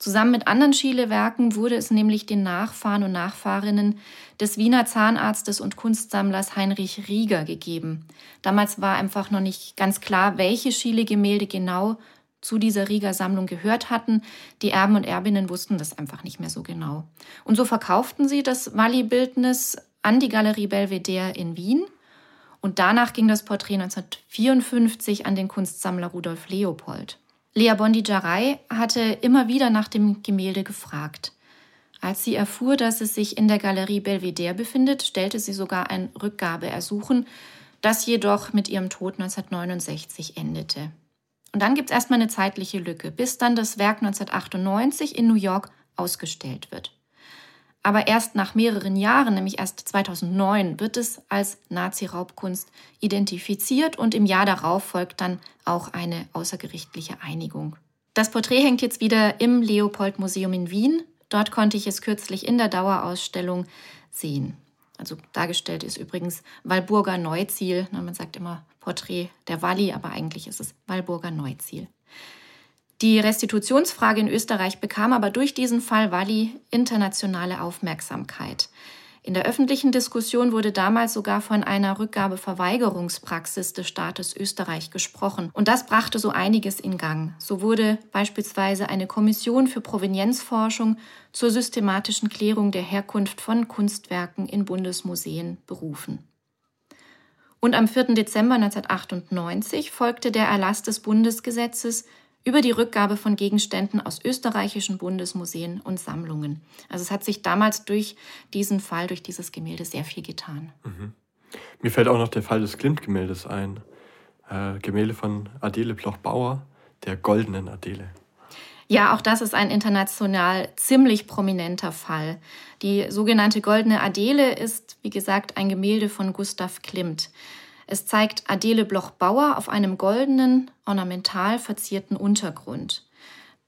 Zusammen mit anderen Schiele-Werken wurde es nämlich den Nachfahren und Nachfahrinnen des Wiener Zahnarztes und Kunstsammlers Heinrich Rieger gegeben. Damals war einfach noch nicht ganz klar, welche Schiele-Gemälde genau zu dieser Rieger Sammlung gehört hatten. Die Erben und Erbinnen wussten das einfach nicht mehr so genau. Und so verkauften sie das Walli-Bildnis an die Galerie Belvedere in Wien. Und danach ging das Porträt 1954 an den Kunstsammler Rudolf Leopold. Lea Bondigiarai hatte immer wieder nach dem Gemälde gefragt. Als sie erfuhr, dass es sich in der Galerie Belvedere befindet, stellte sie sogar ein Rückgabeersuchen, das jedoch mit ihrem Tod 1969 endete. Und dann gibt es erstmal eine zeitliche Lücke, bis dann das Werk 1998 in New York ausgestellt wird. Aber erst nach mehreren Jahren, nämlich erst 2009, wird es als Nazi-Raubkunst identifiziert und im Jahr darauf folgt dann auch eine außergerichtliche Einigung. Das Porträt hängt jetzt wieder im Leopold-Museum in Wien. Dort konnte ich es kürzlich in der Dauerausstellung sehen. Also dargestellt ist übrigens Walburger Neuziel. Man sagt immer Porträt der Walli, aber eigentlich ist es Walburger Neuziel. Die Restitutionsfrage in Österreich bekam aber durch diesen Fall Walli internationale Aufmerksamkeit. In der öffentlichen Diskussion wurde damals sogar von einer Rückgabeverweigerungspraxis des Staates Österreich gesprochen. Und das brachte so einiges in Gang. So wurde beispielsweise eine Kommission für Provenienzforschung zur systematischen Klärung der Herkunft von Kunstwerken in Bundesmuseen berufen. Und am 4. Dezember 1998 folgte der Erlass des Bundesgesetzes über die Rückgabe von Gegenständen aus österreichischen Bundesmuseen und Sammlungen. Also es hat sich damals durch diesen Fall, durch dieses Gemälde sehr viel getan. Mhm. Mir fällt auch noch der Fall des Klimt-Gemäldes ein. Äh, Gemälde von Adele Bloch-Bauer, der goldenen Adele. Ja, auch das ist ein international ziemlich prominenter Fall. Die sogenannte Goldene Adele ist, wie gesagt, ein Gemälde von Gustav Klimt. Es zeigt Adele Bloch-Bauer auf einem goldenen, ornamental verzierten Untergrund.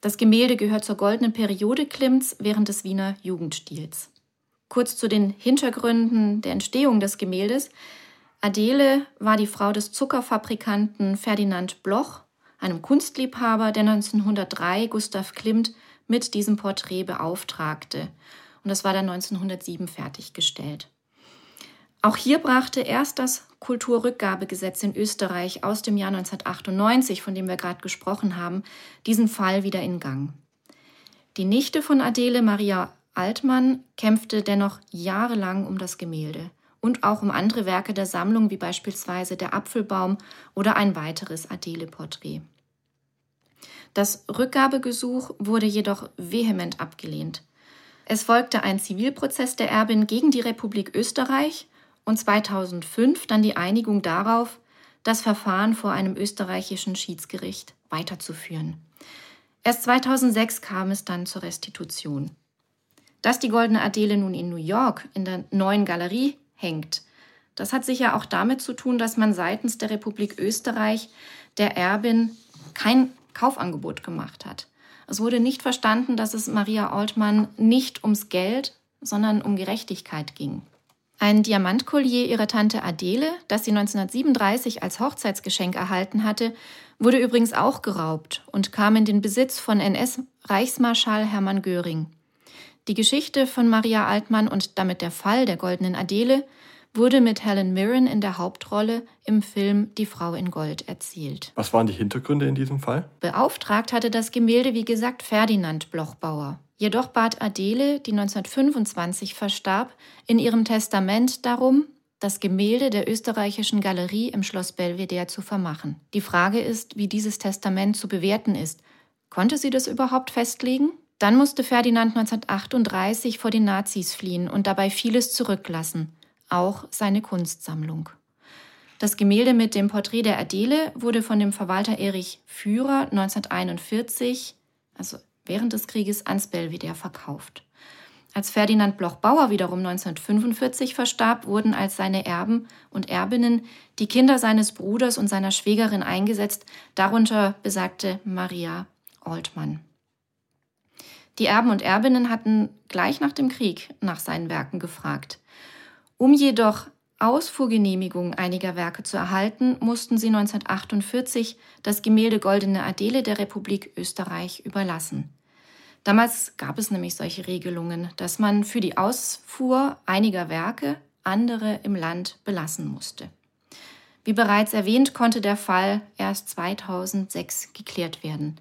Das Gemälde gehört zur goldenen Periode Klimts während des Wiener Jugendstils. Kurz zu den Hintergründen der Entstehung des Gemäldes. Adele war die Frau des Zuckerfabrikanten Ferdinand Bloch, einem Kunstliebhaber, der 1903 Gustav Klimt mit diesem Porträt beauftragte. Und das war dann 1907 fertiggestellt. Auch hier brachte erst das Kulturrückgabegesetz in Österreich aus dem Jahr 1998, von dem wir gerade gesprochen haben, diesen Fall wieder in Gang. Die Nichte von Adele, Maria Altmann, kämpfte dennoch jahrelang um das Gemälde und auch um andere Werke der Sammlung, wie beispielsweise der Apfelbaum oder ein weiteres Adele-Porträt. Das Rückgabegesuch wurde jedoch vehement abgelehnt. Es folgte ein Zivilprozess der Erbin gegen die Republik Österreich und 2005 dann die Einigung darauf, das Verfahren vor einem österreichischen Schiedsgericht weiterzuführen. Erst 2006 kam es dann zur Restitution. Dass die Goldene Adele nun in New York in der neuen Galerie hängt, das hat sicher auch damit zu tun, dass man seitens der Republik Österreich der Erbin kein Kaufangebot gemacht hat. Es wurde nicht verstanden, dass es Maria Altmann nicht ums Geld, sondern um Gerechtigkeit ging. Ein Diamantkollier ihrer Tante Adele, das sie 1937 als Hochzeitsgeschenk erhalten hatte, wurde übrigens auch geraubt und kam in den Besitz von NS-Reichsmarschall Hermann Göring. Die Geschichte von Maria Altmann und damit der Fall der goldenen Adele wurde mit Helen Mirren in der Hauptrolle im Film Die Frau in Gold erzählt. Was waren die Hintergründe in diesem Fall? Beauftragt hatte das Gemälde, wie gesagt, Ferdinand Blochbauer. Jedoch bat Adele, die 1925 verstarb, in ihrem Testament darum, das Gemälde der österreichischen Galerie im Schloss Belvedere zu vermachen. Die Frage ist, wie dieses Testament zu bewerten ist. Konnte sie das überhaupt festlegen? Dann musste Ferdinand 1938 vor den Nazis fliehen und dabei vieles zurücklassen, auch seine Kunstsammlung. Das Gemälde mit dem Porträt der Adele wurde von dem Verwalter Erich Führer 1941, also während des Krieges ans Belvedere verkauft. Als Ferdinand Bloch-Bauer wiederum 1945 verstarb, wurden als seine Erben und Erbinnen die Kinder seines Bruders und seiner Schwägerin eingesetzt, darunter besagte Maria Altmann. Die Erben und Erbinnen hatten gleich nach dem Krieg nach seinen Werken gefragt. Um jedoch Ausfuhrgenehmigung einiger Werke zu erhalten, mussten sie 1948 das Gemälde Goldene Adele der Republik Österreich überlassen. Damals gab es nämlich solche Regelungen, dass man für die Ausfuhr einiger Werke andere im Land belassen musste. Wie bereits erwähnt, konnte der Fall erst 2006 geklärt werden.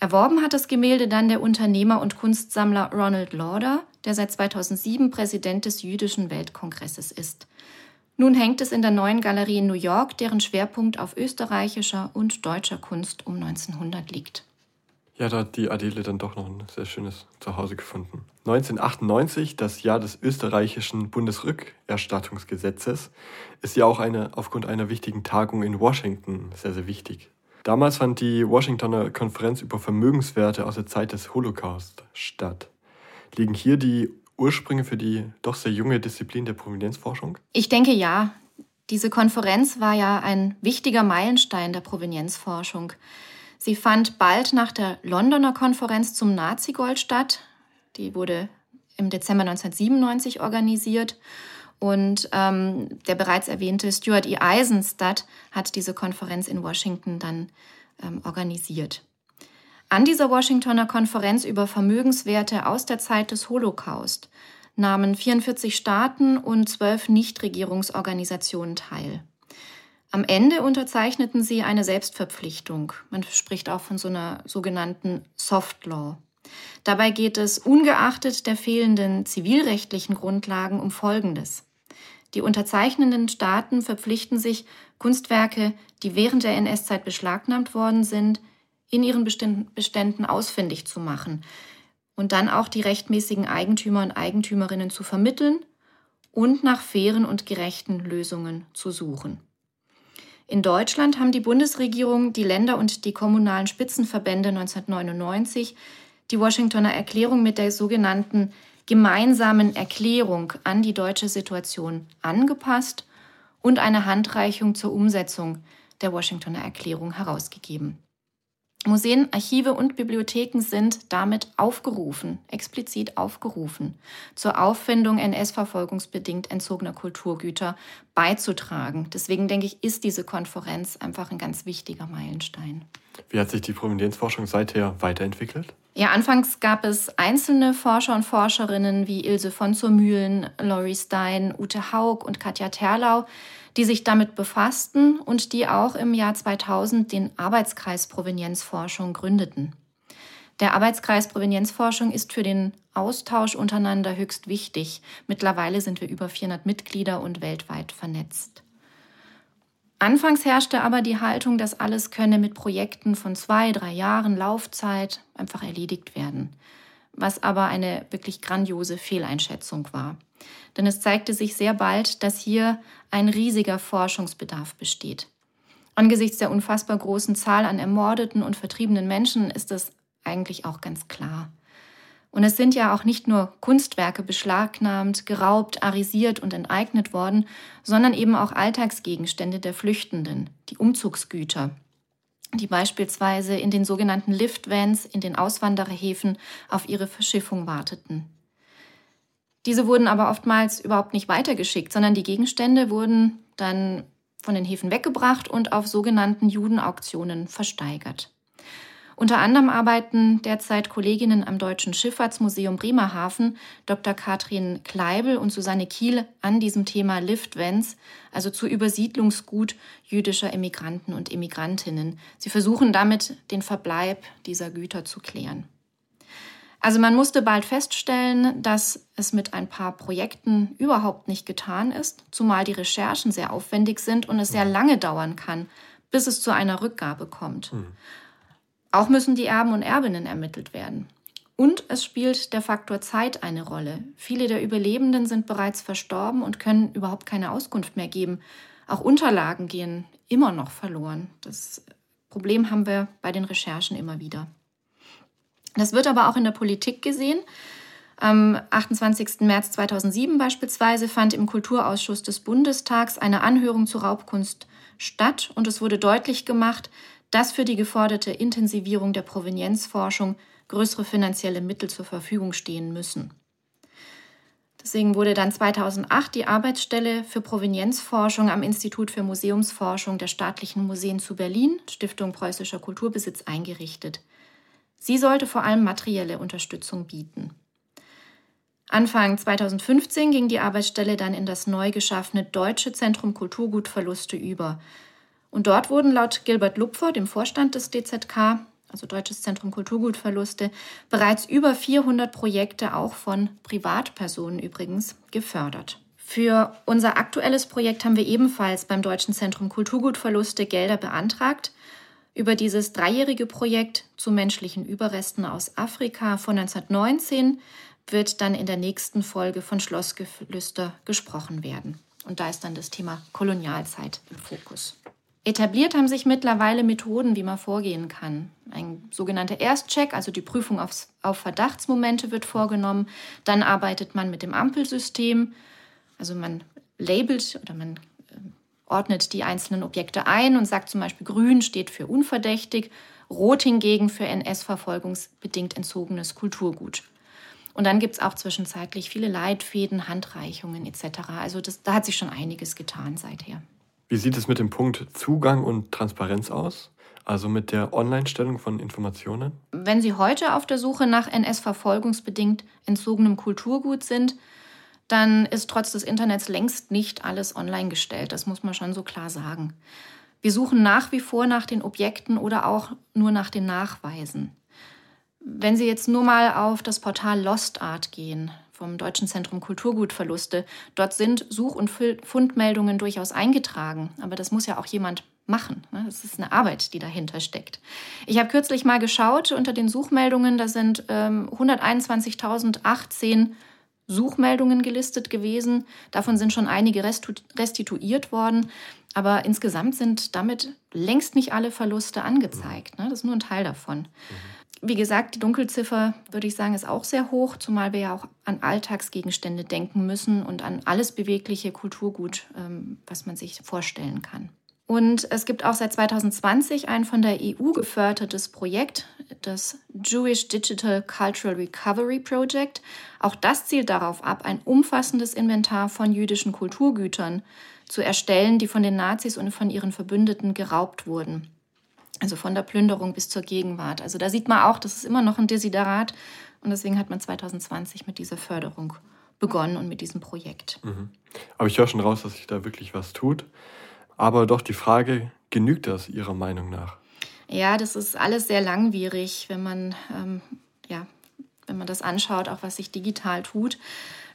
Erworben hat das Gemälde dann der Unternehmer und Kunstsammler Ronald Lauder, der seit 2007 Präsident des Jüdischen Weltkongresses ist. Nun hängt es in der neuen Galerie in New York, deren Schwerpunkt auf österreichischer und deutscher Kunst um 1900 liegt. Ja, da hat die Adele dann doch noch ein sehr schönes Zuhause gefunden. 1998, das Jahr des österreichischen Bundesrückerstattungsgesetzes, ist ja auch eine, aufgrund einer wichtigen Tagung in Washington sehr, sehr wichtig. Damals fand die Washingtoner Konferenz über Vermögenswerte aus der Zeit des Holocaust statt. Liegen hier die Ursprünge für die doch sehr junge Disziplin der Provenienzforschung? Ich denke ja. Diese Konferenz war ja ein wichtiger Meilenstein der Provenienzforschung. Sie fand bald nach der Londoner Konferenz zum Nazigold statt. Die wurde im Dezember 1997 organisiert. Und ähm, der bereits erwähnte Stuart E. Eisenstadt hat diese Konferenz in Washington dann ähm, organisiert. An dieser Washingtoner Konferenz über Vermögenswerte aus der Zeit des Holocaust nahmen 44 Staaten und zwölf Nichtregierungsorganisationen teil. Am Ende unterzeichneten sie eine Selbstverpflichtung. Man spricht auch von so einer sogenannten Soft Law. Dabei geht es ungeachtet der fehlenden zivilrechtlichen Grundlagen um Folgendes. Die unterzeichnenden Staaten verpflichten sich, Kunstwerke, die während der NS-Zeit beschlagnahmt worden sind, in ihren Beständen ausfindig zu machen und dann auch die rechtmäßigen Eigentümer und Eigentümerinnen zu vermitteln und nach fairen und gerechten Lösungen zu suchen. In Deutschland haben die Bundesregierung, die Länder und die kommunalen Spitzenverbände 1999 die Washingtoner Erklärung mit der sogenannten gemeinsamen Erklärung an die deutsche Situation angepasst und eine Handreichung zur Umsetzung der Washingtoner Erklärung herausgegeben. Museen, Archive und Bibliotheken sind damit aufgerufen, explizit aufgerufen, zur Auffindung NS-verfolgungsbedingt entzogener Kulturgüter beizutragen. Deswegen denke ich, ist diese Konferenz einfach ein ganz wichtiger Meilenstein. Wie hat sich die Provenienzforschung seither weiterentwickelt? Ja, anfangs gab es einzelne Forscher und Forscherinnen wie Ilse von zur Mühlen, Laurie Stein, Ute Haug und Katja Terlau, die sich damit befassten und die auch im Jahr 2000 den Arbeitskreis Provenienzforschung gründeten. Der Arbeitskreis Provenienzforschung ist für den Austausch untereinander höchst wichtig. Mittlerweile sind wir über 400 Mitglieder und weltweit vernetzt. Anfangs herrschte aber die Haltung, dass alles könne mit Projekten von zwei, drei Jahren Laufzeit einfach erledigt werden, was aber eine wirklich grandiose Fehleinschätzung war. Denn es zeigte sich sehr bald, dass hier ein riesiger Forschungsbedarf besteht. Angesichts der unfassbar großen Zahl an ermordeten und vertriebenen Menschen ist es eigentlich auch ganz klar. Und es sind ja auch nicht nur Kunstwerke beschlagnahmt, geraubt, arisiert und enteignet worden, sondern eben auch Alltagsgegenstände der Flüchtenden, die Umzugsgüter, die beispielsweise in den sogenannten Liftvans in den Auswandererhäfen auf ihre Verschiffung warteten. Diese wurden aber oftmals überhaupt nicht weitergeschickt, sondern die Gegenstände wurden dann von den Häfen weggebracht und auf sogenannten Judenauktionen versteigert. Unter anderem arbeiten derzeit Kolleginnen am Deutschen Schifffahrtsmuseum Bremerhaven, Dr. Katrin Kleibel und Susanne Kiel, an diesem Thema Liftvents, also zu Übersiedlungsgut jüdischer Emigranten und Emigrantinnen. Sie versuchen damit, den Verbleib dieser Güter zu klären. Also man musste bald feststellen, dass es mit ein paar Projekten überhaupt nicht getan ist, zumal die Recherchen sehr aufwendig sind und es sehr lange dauern kann, bis es zu einer Rückgabe kommt. Mhm. Auch müssen die Erben und Erbinnen ermittelt werden. Und es spielt der Faktor Zeit eine Rolle. Viele der Überlebenden sind bereits verstorben und können überhaupt keine Auskunft mehr geben. Auch Unterlagen gehen immer noch verloren. Das Problem haben wir bei den Recherchen immer wieder. Das wird aber auch in der Politik gesehen. Am 28. März 2007 beispielsweise fand im Kulturausschuss des Bundestags eine Anhörung zur Raubkunst statt und es wurde deutlich gemacht, dass für die geforderte Intensivierung der Provenienzforschung größere finanzielle Mittel zur Verfügung stehen müssen. Deswegen wurde dann 2008 die Arbeitsstelle für Provenienzforschung am Institut für Museumsforschung der Staatlichen Museen zu Berlin, Stiftung Preußischer Kulturbesitz, eingerichtet. Sie sollte vor allem materielle Unterstützung bieten. Anfang 2015 ging die Arbeitsstelle dann in das neu geschaffene Deutsche Zentrum Kulturgutverluste über. Und dort wurden laut Gilbert Lupfer, dem Vorstand des DZK, also Deutsches Zentrum Kulturgutverluste, bereits über 400 Projekte, auch von Privatpersonen übrigens, gefördert. Für unser aktuelles Projekt haben wir ebenfalls beim Deutschen Zentrum Kulturgutverluste Gelder beantragt. Über dieses dreijährige Projekt zu menschlichen Überresten aus Afrika von 1919 wird dann in der nächsten Folge von Schlossgeflüster gesprochen werden. Und da ist dann das Thema Kolonialzeit im Fokus. Etabliert haben sich mittlerweile Methoden, wie man vorgehen kann. Ein sogenannter Erstcheck, also die Prüfung auf, auf Verdachtsmomente wird vorgenommen. Dann arbeitet man mit dem Ampelsystem. Also man labelt oder man äh, ordnet die einzelnen Objekte ein und sagt zum Beispiel, grün steht für unverdächtig, rot hingegen für NS-verfolgungsbedingt entzogenes Kulturgut. Und dann gibt es auch zwischenzeitlich viele Leitfäden, Handreichungen etc. Also das, da hat sich schon einiges getan seither. Wie sieht es mit dem Punkt Zugang und Transparenz aus? Also mit der Online-Stellung von Informationen? Wenn Sie heute auf der Suche nach NS-verfolgungsbedingt entzogenem Kulturgut sind, dann ist trotz des Internets längst nicht alles online gestellt. Das muss man schon so klar sagen. Wir suchen nach wie vor nach den Objekten oder auch nur nach den Nachweisen. Wenn Sie jetzt nur mal auf das Portal Lost Art gehen, vom Deutschen Zentrum Kulturgutverluste. Dort sind Such- und Fundmeldungen durchaus eingetragen, aber das muss ja auch jemand machen. Ne? Das ist eine Arbeit, die dahinter steckt. Ich habe kürzlich mal geschaut unter den Suchmeldungen, da sind ähm, 121.018 Suchmeldungen gelistet gewesen. Davon sind schon einige restituiert worden. Aber insgesamt sind damit längst nicht alle Verluste angezeigt. Ne? Das ist nur ein Teil davon. Mhm. Wie gesagt, die Dunkelziffer, würde ich sagen, ist auch sehr hoch, zumal wir ja auch an Alltagsgegenstände denken müssen und an alles bewegliche Kulturgut, ähm, was man sich vorstellen kann. Und es gibt auch seit 2020 ein von der EU gefördertes Projekt, das Jewish Digital Cultural Recovery Project. Auch das zielt darauf ab, ein umfassendes Inventar von jüdischen Kulturgütern zu erstellen, die von den Nazis und von ihren Verbündeten geraubt wurden. Also von der Plünderung bis zur Gegenwart. Also da sieht man auch, das ist immer noch ein Desiderat. Und deswegen hat man 2020 mit dieser Förderung begonnen und mit diesem Projekt. Mhm. Aber ich höre schon raus, dass sich da wirklich was tut. Aber doch die Frage, genügt das Ihrer Meinung nach? Ja, das ist alles sehr langwierig, wenn man, ähm, ja, wenn man das anschaut, auch was sich digital tut.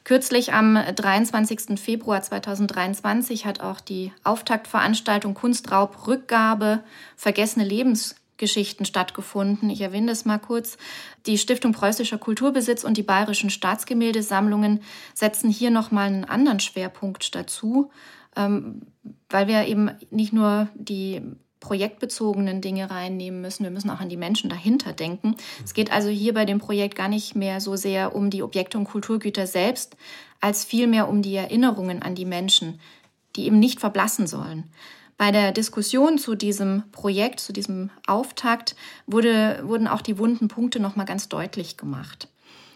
Kürzlich am 23. Februar 2023 hat auch die Auftaktveranstaltung Kunstraub Rückgabe vergessene Lebensgeschichten stattgefunden. Ich erwähne das mal kurz. Die Stiftung Preußischer Kulturbesitz und die Bayerischen Staatsgemäldesammlungen setzen hier nochmal einen anderen Schwerpunkt dazu, ähm, weil wir eben nicht nur die projektbezogenen Dinge reinnehmen müssen. Wir müssen auch an die Menschen dahinter denken. Es geht also hier bei dem Projekt gar nicht mehr so sehr um die Objekte und Kulturgüter selbst, als vielmehr um die Erinnerungen an die Menschen, die eben nicht verblassen sollen. Bei der Diskussion zu diesem Projekt, zu diesem Auftakt, wurde, wurden auch die wunden Punkte nochmal ganz deutlich gemacht.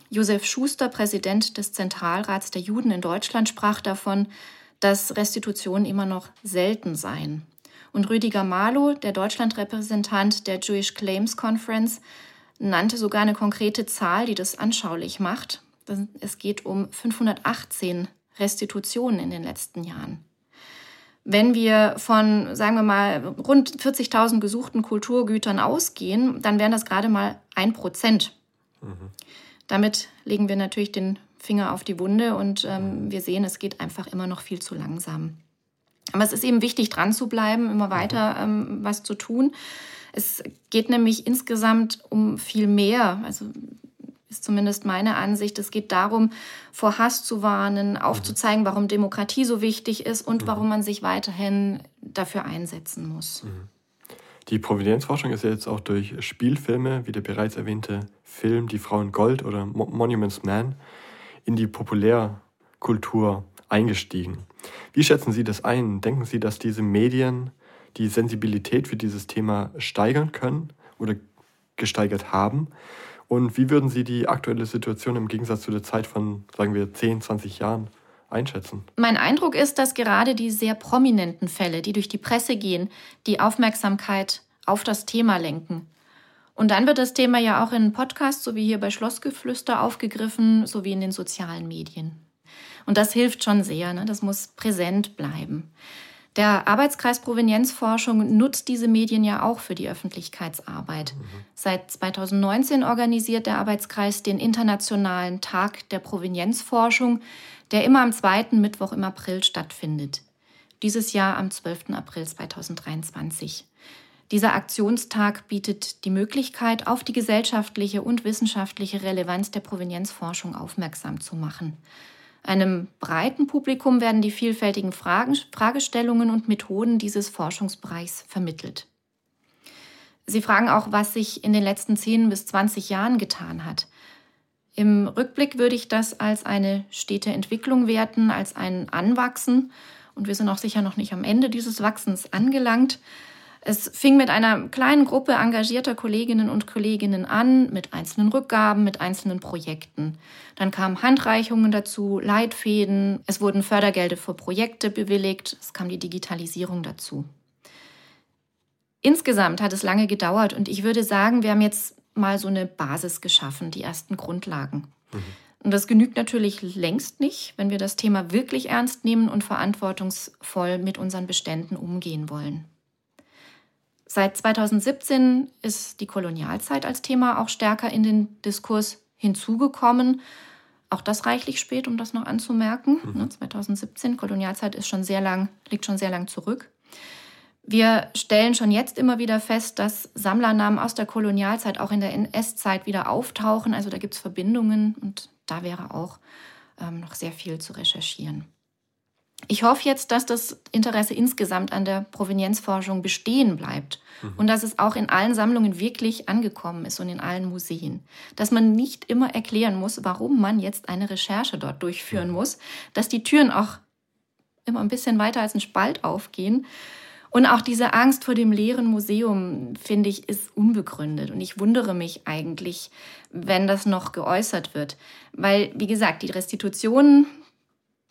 Josef Schuster, Präsident des Zentralrats der Juden in Deutschland, sprach davon, dass Restitutionen immer noch selten seien. Und Rüdiger Marlow, der Deutschlandrepräsentant der Jewish Claims Conference, nannte sogar eine konkrete Zahl, die das anschaulich macht. Es geht um 518 Restitutionen in den letzten Jahren. Wenn wir von, sagen wir mal, rund 40.000 gesuchten Kulturgütern ausgehen, dann wären das gerade mal ein Prozent. Mhm. Damit legen wir natürlich den Finger auf die Wunde und ähm, wir sehen, es geht einfach immer noch viel zu langsam. Aber es ist eben wichtig, dran zu bleiben, immer weiter ähm, was zu tun. Es geht nämlich insgesamt um viel mehr. Also ist zumindest meine Ansicht. Es geht darum, vor Hass zu warnen, aufzuzeigen, warum Demokratie so wichtig ist und warum man sich weiterhin dafür einsetzen muss. Die Provenienzforschung ist ja jetzt auch durch Spielfilme, wie der bereits erwähnte Film Die Frau in Gold oder Monuments Man, in die Populärkultur eingestiegen. Wie schätzen Sie das ein? Denken Sie, dass diese Medien die Sensibilität für dieses Thema steigern können oder gesteigert haben? Und wie würden Sie die aktuelle Situation im Gegensatz zu der Zeit von, sagen wir, 10, 20 Jahren einschätzen? Mein Eindruck ist, dass gerade die sehr prominenten Fälle, die durch die Presse gehen, die Aufmerksamkeit auf das Thema lenken. Und dann wird das Thema ja auch in Podcasts, so wie hier bei Schlossgeflüster, aufgegriffen, sowie in den sozialen Medien. Und das hilft schon sehr, ne? das muss präsent bleiben. Der Arbeitskreis Provenienzforschung nutzt diese Medien ja auch für die Öffentlichkeitsarbeit. Mhm. Seit 2019 organisiert der Arbeitskreis den Internationalen Tag der Provenienzforschung, der immer am zweiten Mittwoch im April stattfindet. Dieses Jahr am 12. April 2023. Dieser Aktionstag bietet die Möglichkeit, auf die gesellschaftliche und wissenschaftliche Relevanz der Provenienzforschung aufmerksam zu machen. Einem breiten Publikum werden die vielfältigen Fragen, Fragestellungen und Methoden dieses Forschungsbereichs vermittelt. Sie fragen auch, was sich in den letzten 10 bis 20 Jahren getan hat. Im Rückblick würde ich das als eine stete Entwicklung werten, als ein Anwachsen. Und wir sind auch sicher noch nicht am Ende dieses Wachsens angelangt. Es fing mit einer kleinen Gruppe engagierter Kolleginnen und Kolleginnen an, mit einzelnen Rückgaben, mit einzelnen Projekten. Dann kamen Handreichungen dazu, Leitfäden, es wurden Fördergelder für Projekte bewilligt, es kam die Digitalisierung dazu. Insgesamt hat es lange gedauert und ich würde sagen, wir haben jetzt mal so eine Basis geschaffen, die ersten Grundlagen. Mhm. Und das genügt natürlich längst nicht, wenn wir das Thema wirklich ernst nehmen und verantwortungsvoll mit unseren Beständen umgehen wollen. Seit 2017 ist die Kolonialzeit als Thema auch stärker in den Diskurs hinzugekommen. Auch das reichlich spät, um das noch anzumerken. Mhm. 2017, ne, Kolonialzeit ist schon sehr lang, liegt schon sehr lang zurück. Wir stellen schon jetzt immer wieder fest, dass Sammlernamen aus der Kolonialzeit auch in der NS-Zeit wieder auftauchen. Also da gibt es Verbindungen und da wäre auch ähm, noch sehr viel zu recherchieren. Ich hoffe jetzt, dass das Interesse insgesamt an der Provenienzforschung bestehen bleibt mhm. und dass es auch in allen Sammlungen wirklich angekommen ist und in allen Museen. Dass man nicht immer erklären muss, warum man jetzt eine Recherche dort durchführen mhm. muss, dass die Türen auch immer ein bisschen weiter als ein Spalt aufgehen. Und auch diese Angst vor dem leeren Museum, finde ich, ist unbegründet. Und ich wundere mich eigentlich, wenn das noch geäußert wird. Weil, wie gesagt, die Restitutionen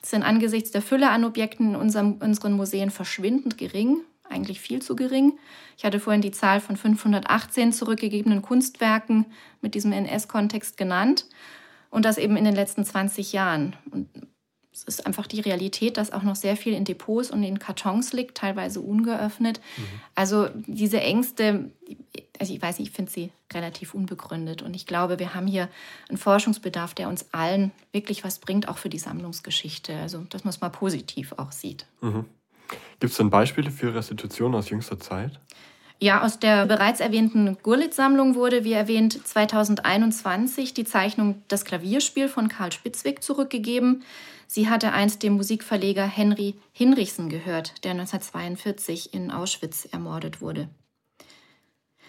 sind angesichts der Fülle an Objekten in unserem, unseren Museen verschwindend gering, eigentlich viel zu gering. Ich hatte vorhin die Zahl von 518 zurückgegebenen Kunstwerken mit diesem NS-Kontext genannt und das eben in den letzten 20 Jahren. Und es ist einfach die Realität, dass auch noch sehr viel in Depots und in Kartons liegt, teilweise ungeöffnet. Mhm. Also diese Ängste, also ich weiß nicht, ich finde sie relativ unbegründet. Und ich glaube, wir haben hier einen Forschungsbedarf, der uns allen wirklich was bringt, auch für die Sammlungsgeschichte. Also, dass man es mal positiv auch sieht. Mhm. Gibt es denn Beispiele für Restitutionen aus jüngster Zeit? Ja, aus der bereits erwähnten Gurlitt-Sammlung wurde, wie erwähnt, 2021 die Zeichnung Das Klavierspiel von Karl Spitzwig zurückgegeben. Sie hatte einst dem Musikverleger Henry Hinrichsen gehört, der 1942 in Auschwitz ermordet wurde.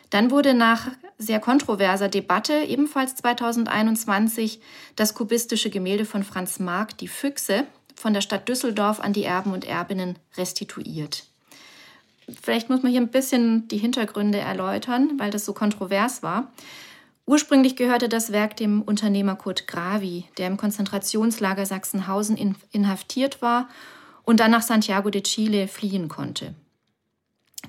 Dann wurde nach sehr kontroverser Debatte ebenfalls 2021 das kubistische Gemälde von Franz Marc Die Füchse von der Stadt Düsseldorf an die Erben und Erbinnen restituiert. Vielleicht muss man hier ein bisschen die Hintergründe erläutern, weil das so kontrovers war. Ursprünglich gehörte das Werk dem Unternehmer Kurt Gravi, der im Konzentrationslager Sachsenhausen inhaftiert war und dann nach Santiago de Chile fliehen konnte.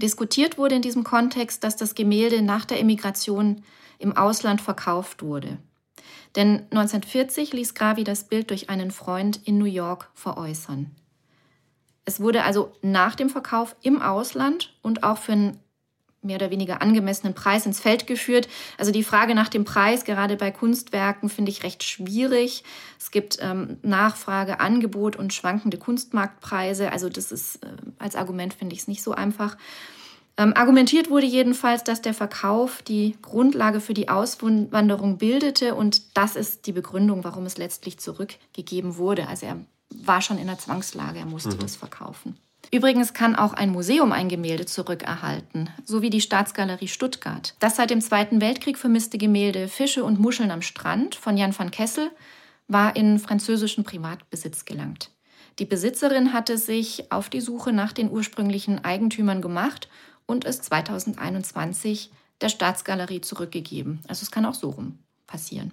Diskutiert wurde in diesem Kontext, dass das Gemälde nach der Emigration im Ausland verkauft wurde. Denn 1940 ließ Gravi das Bild durch einen Freund in New York veräußern. Es wurde also nach dem Verkauf im Ausland und auch für einen mehr oder weniger angemessenen Preis ins Feld geführt. Also die Frage nach dem Preis, gerade bei Kunstwerken, finde ich recht schwierig. Es gibt ähm, Nachfrage, Angebot und schwankende Kunstmarktpreise. Also das ist äh, als Argument finde ich es nicht so einfach. Ähm, argumentiert wurde jedenfalls, dass der Verkauf die Grundlage für die Auswanderung bildete und das ist die Begründung, warum es letztlich zurückgegeben wurde. Also er war schon in der Zwangslage, er musste mhm. das verkaufen. Übrigens kann auch ein Museum ein Gemälde zurückerhalten, so wie die Staatsgalerie Stuttgart. Das seit dem Zweiten Weltkrieg vermisste Gemälde Fische und Muscheln am Strand von Jan van Kessel war in französischen Privatbesitz gelangt. Die Besitzerin hatte sich auf die Suche nach den ursprünglichen Eigentümern gemacht und es 2021 der Staatsgalerie zurückgegeben. Also es kann auch so rum passieren.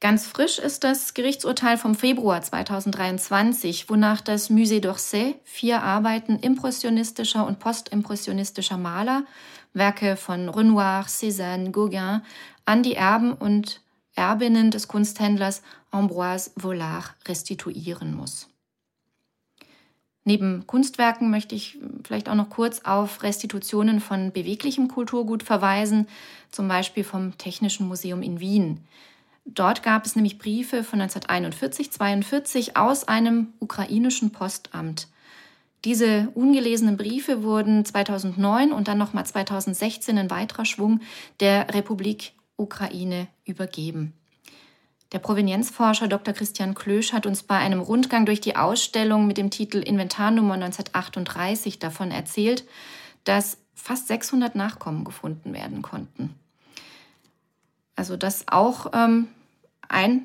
Ganz frisch ist das Gerichtsurteil vom Februar 2023, wonach das Musée d'Orsay vier Arbeiten impressionistischer und postimpressionistischer Maler Werke von Renoir, Cézanne, Gauguin an die Erben und Erbinnen des Kunsthändlers Ambroise Vollard restituieren muss. Neben Kunstwerken möchte ich vielleicht auch noch kurz auf Restitutionen von beweglichem Kulturgut verweisen, zum Beispiel vom Technischen Museum in Wien. Dort gab es nämlich Briefe von 1941, 42 aus einem ukrainischen Postamt. Diese ungelesenen Briefe wurden 2009 und dann nochmal 2016 in weiterer Schwung der Republik Ukraine übergeben. Der Provenienzforscher Dr. Christian Klösch hat uns bei einem Rundgang durch die Ausstellung mit dem Titel Inventarnummer 1938 davon erzählt, dass fast 600 Nachkommen gefunden werden konnten. Also das auch ähm, ein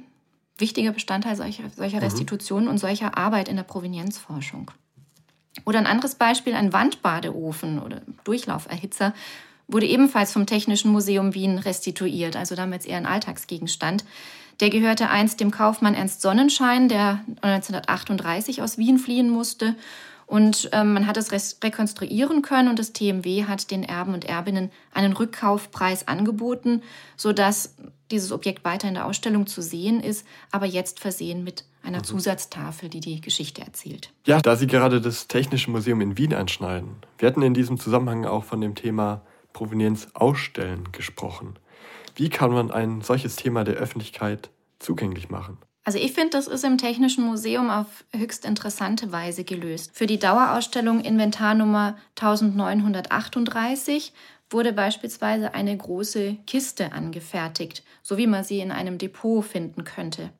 wichtiger Bestandteil solcher, solcher mhm. Restitutionen und solcher Arbeit in der Provenienzforschung. Oder ein anderes Beispiel, ein Wandbadeofen oder Durchlauferhitzer wurde ebenfalls vom Technischen Museum Wien restituiert, also damals eher ein Alltagsgegenstand. Der gehörte einst dem Kaufmann Ernst Sonnenschein, der 1938 aus Wien fliehen musste. Und ähm, man hat es rekonstruieren können und das TMW hat den Erben und Erbinnen einen Rückkaufpreis angeboten, sodass dieses Objekt weiter in der Ausstellung zu sehen ist, aber jetzt versehen mit einer mhm. Zusatztafel, die die Geschichte erzählt. Ja, da Sie gerade das Technische Museum in Wien anschneiden, wir hatten in diesem Zusammenhang auch von dem Thema Provenienz ausstellen gesprochen. Wie kann man ein solches Thema der Öffentlichkeit zugänglich machen? Also ich finde, das ist im Technischen Museum auf höchst interessante Weise gelöst. Für die Dauerausstellung Inventarnummer 1938 wurde beispielsweise eine große Kiste angefertigt, so wie man sie in einem Depot finden könnte.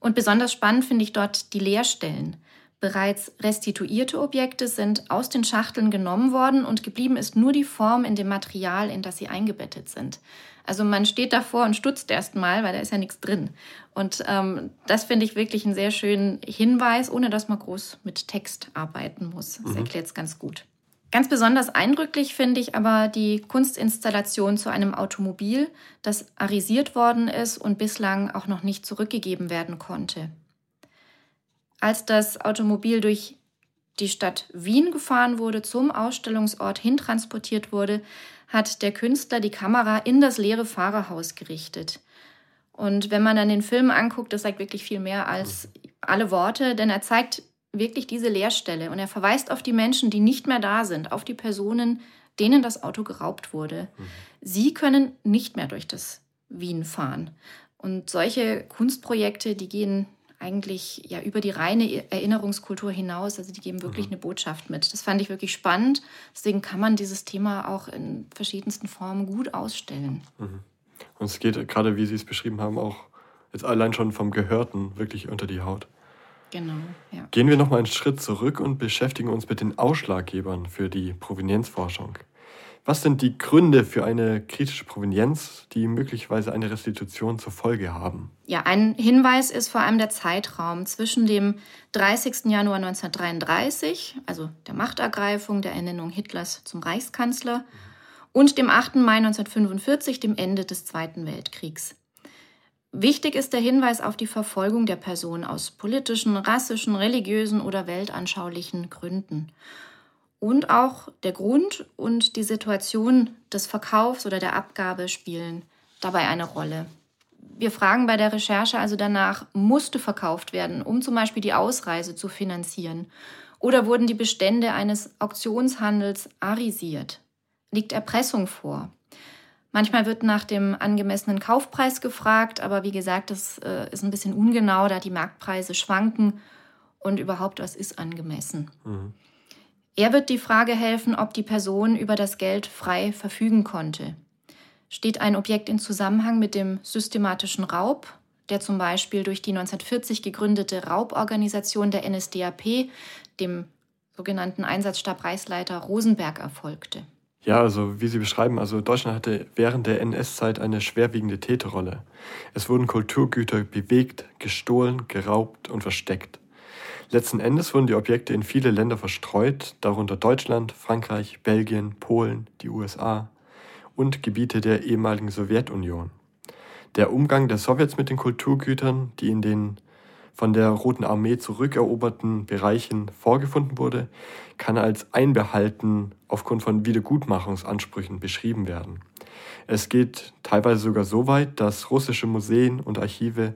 Und besonders spannend finde ich dort die Leerstellen. Bereits restituierte Objekte sind aus den Schachteln genommen worden und geblieben ist nur die Form in dem Material, in das sie eingebettet sind. Also man steht davor und stutzt erstmal, weil da ist ja nichts drin. Und ähm, das finde ich wirklich einen sehr schönen Hinweis, ohne dass man groß mit Text arbeiten muss. Das mhm. erklärt es ganz gut. Ganz besonders eindrücklich finde ich aber die Kunstinstallation zu einem Automobil, das arisiert worden ist und bislang auch noch nicht zurückgegeben werden konnte. Als das Automobil durch die Stadt Wien gefahren wurde, zum Ausstellungsort hintransportiert wurde, hat der Künstler die Kamera in das leere Fahrerhaus gerichtet. Und wenn man dann den Film anguckt, das sagt wirklich viel mehr als alle Worte, denn er zeigt wirklich diese Leerstelle und er verweist auf die Menschen, die nicht mehr da sind, auf die Personen, denen das Auto geraubt wurde. Mhm. Sie können nicht mehr durch das Wien fahren. Und solche Kunstprojekte, die gehen eigentlich ja über die reine Erinnerungskultur hinaus. Also die geben wirklich mhm. eine Botschaft mit. Das fand ich wirklich spannend. Deswegen kann man dieses Thema auch in verschiedensten Formen gut ausstellen. Mhm. Und es geht gerade, wie Sie es beschrieben haben, auch jetzt allein schon vom Gehörten wirklich unter die Haut. Genau, ja. Gehen wir nochmal einen Schritt zurück und beschäftigen uns mit den Ausschlaggebern für die Provenienzforschung. Was sind die Gründe für eine kritische Provenienz, die möglicherweise eine Restitution zur Folge haben? Ja, ein Hinweis ist vor allem der Zeitraum zwischen dem 30. Januar 1933, also der Machtergreifung, der Ernennung Hitlers zum Reichskanzler, und dem 8. Mai 1945, dem Ende des Zweiten Weltkriegs. Wichtig ist der Hinweis auf die Verfolgung der Person aus politischen, rassischen, religiösen oder weltanschaulichen Gründen. Und auch der Grund und die Situation des Verkaufs oder der Abgabe spielen dabei eine Rolle. Wir fragen bei der Recherche also danach, musste verkauft werden, um zum Beispiel die Ausreise zu finanzieren? Oder wurden die Bestände eines Auktionshandels arisiert? Liegt Erpressung vor? Manchmal wird nach dem angemessenen Kaufpreis gefragt, aber wie gesagt, das äh, ist ein bisschen ungenau, da die Marktpreise schwanken und überhaupt was ist angemessen. Mhm. Er wird die Frage helfen, ob die Person über das Geld frei verfügen konnte. Steht ein Objekt in Zusammenhang mit dem systematischen Raub, der zum Beispiel durch die 1940 gegründete Rauborganisation der NSDAP, dem sogenannten Einsatzstab Reichsleiter Rosenberg, erfolgte? Ja, also wie Sie beschreiben, also Deutschland hatte während der NS-Zeit eine schwerwiegende Täterrolle. Es wurden Kulturgüter bewegt, gestohlen, geraubt und versteckt. Letzten Endes wurden die Objekte in viele Länder verstreut, darunter Deutschland, Frankreich, Belgien, Polen, die USA und Gebiete der ehemaligen Sowjetunion. Der Umgang der Sowjets mit den Kulturgütern, die in den von der Roten Armee zurückeroberten Bereichen vorgefunden wurde, kann als einbehalten aufgrund von Wiedergutmachungsansprüchen beschrieben werden. Es geht teilweise sogar so weit, dass russische Museen und Archive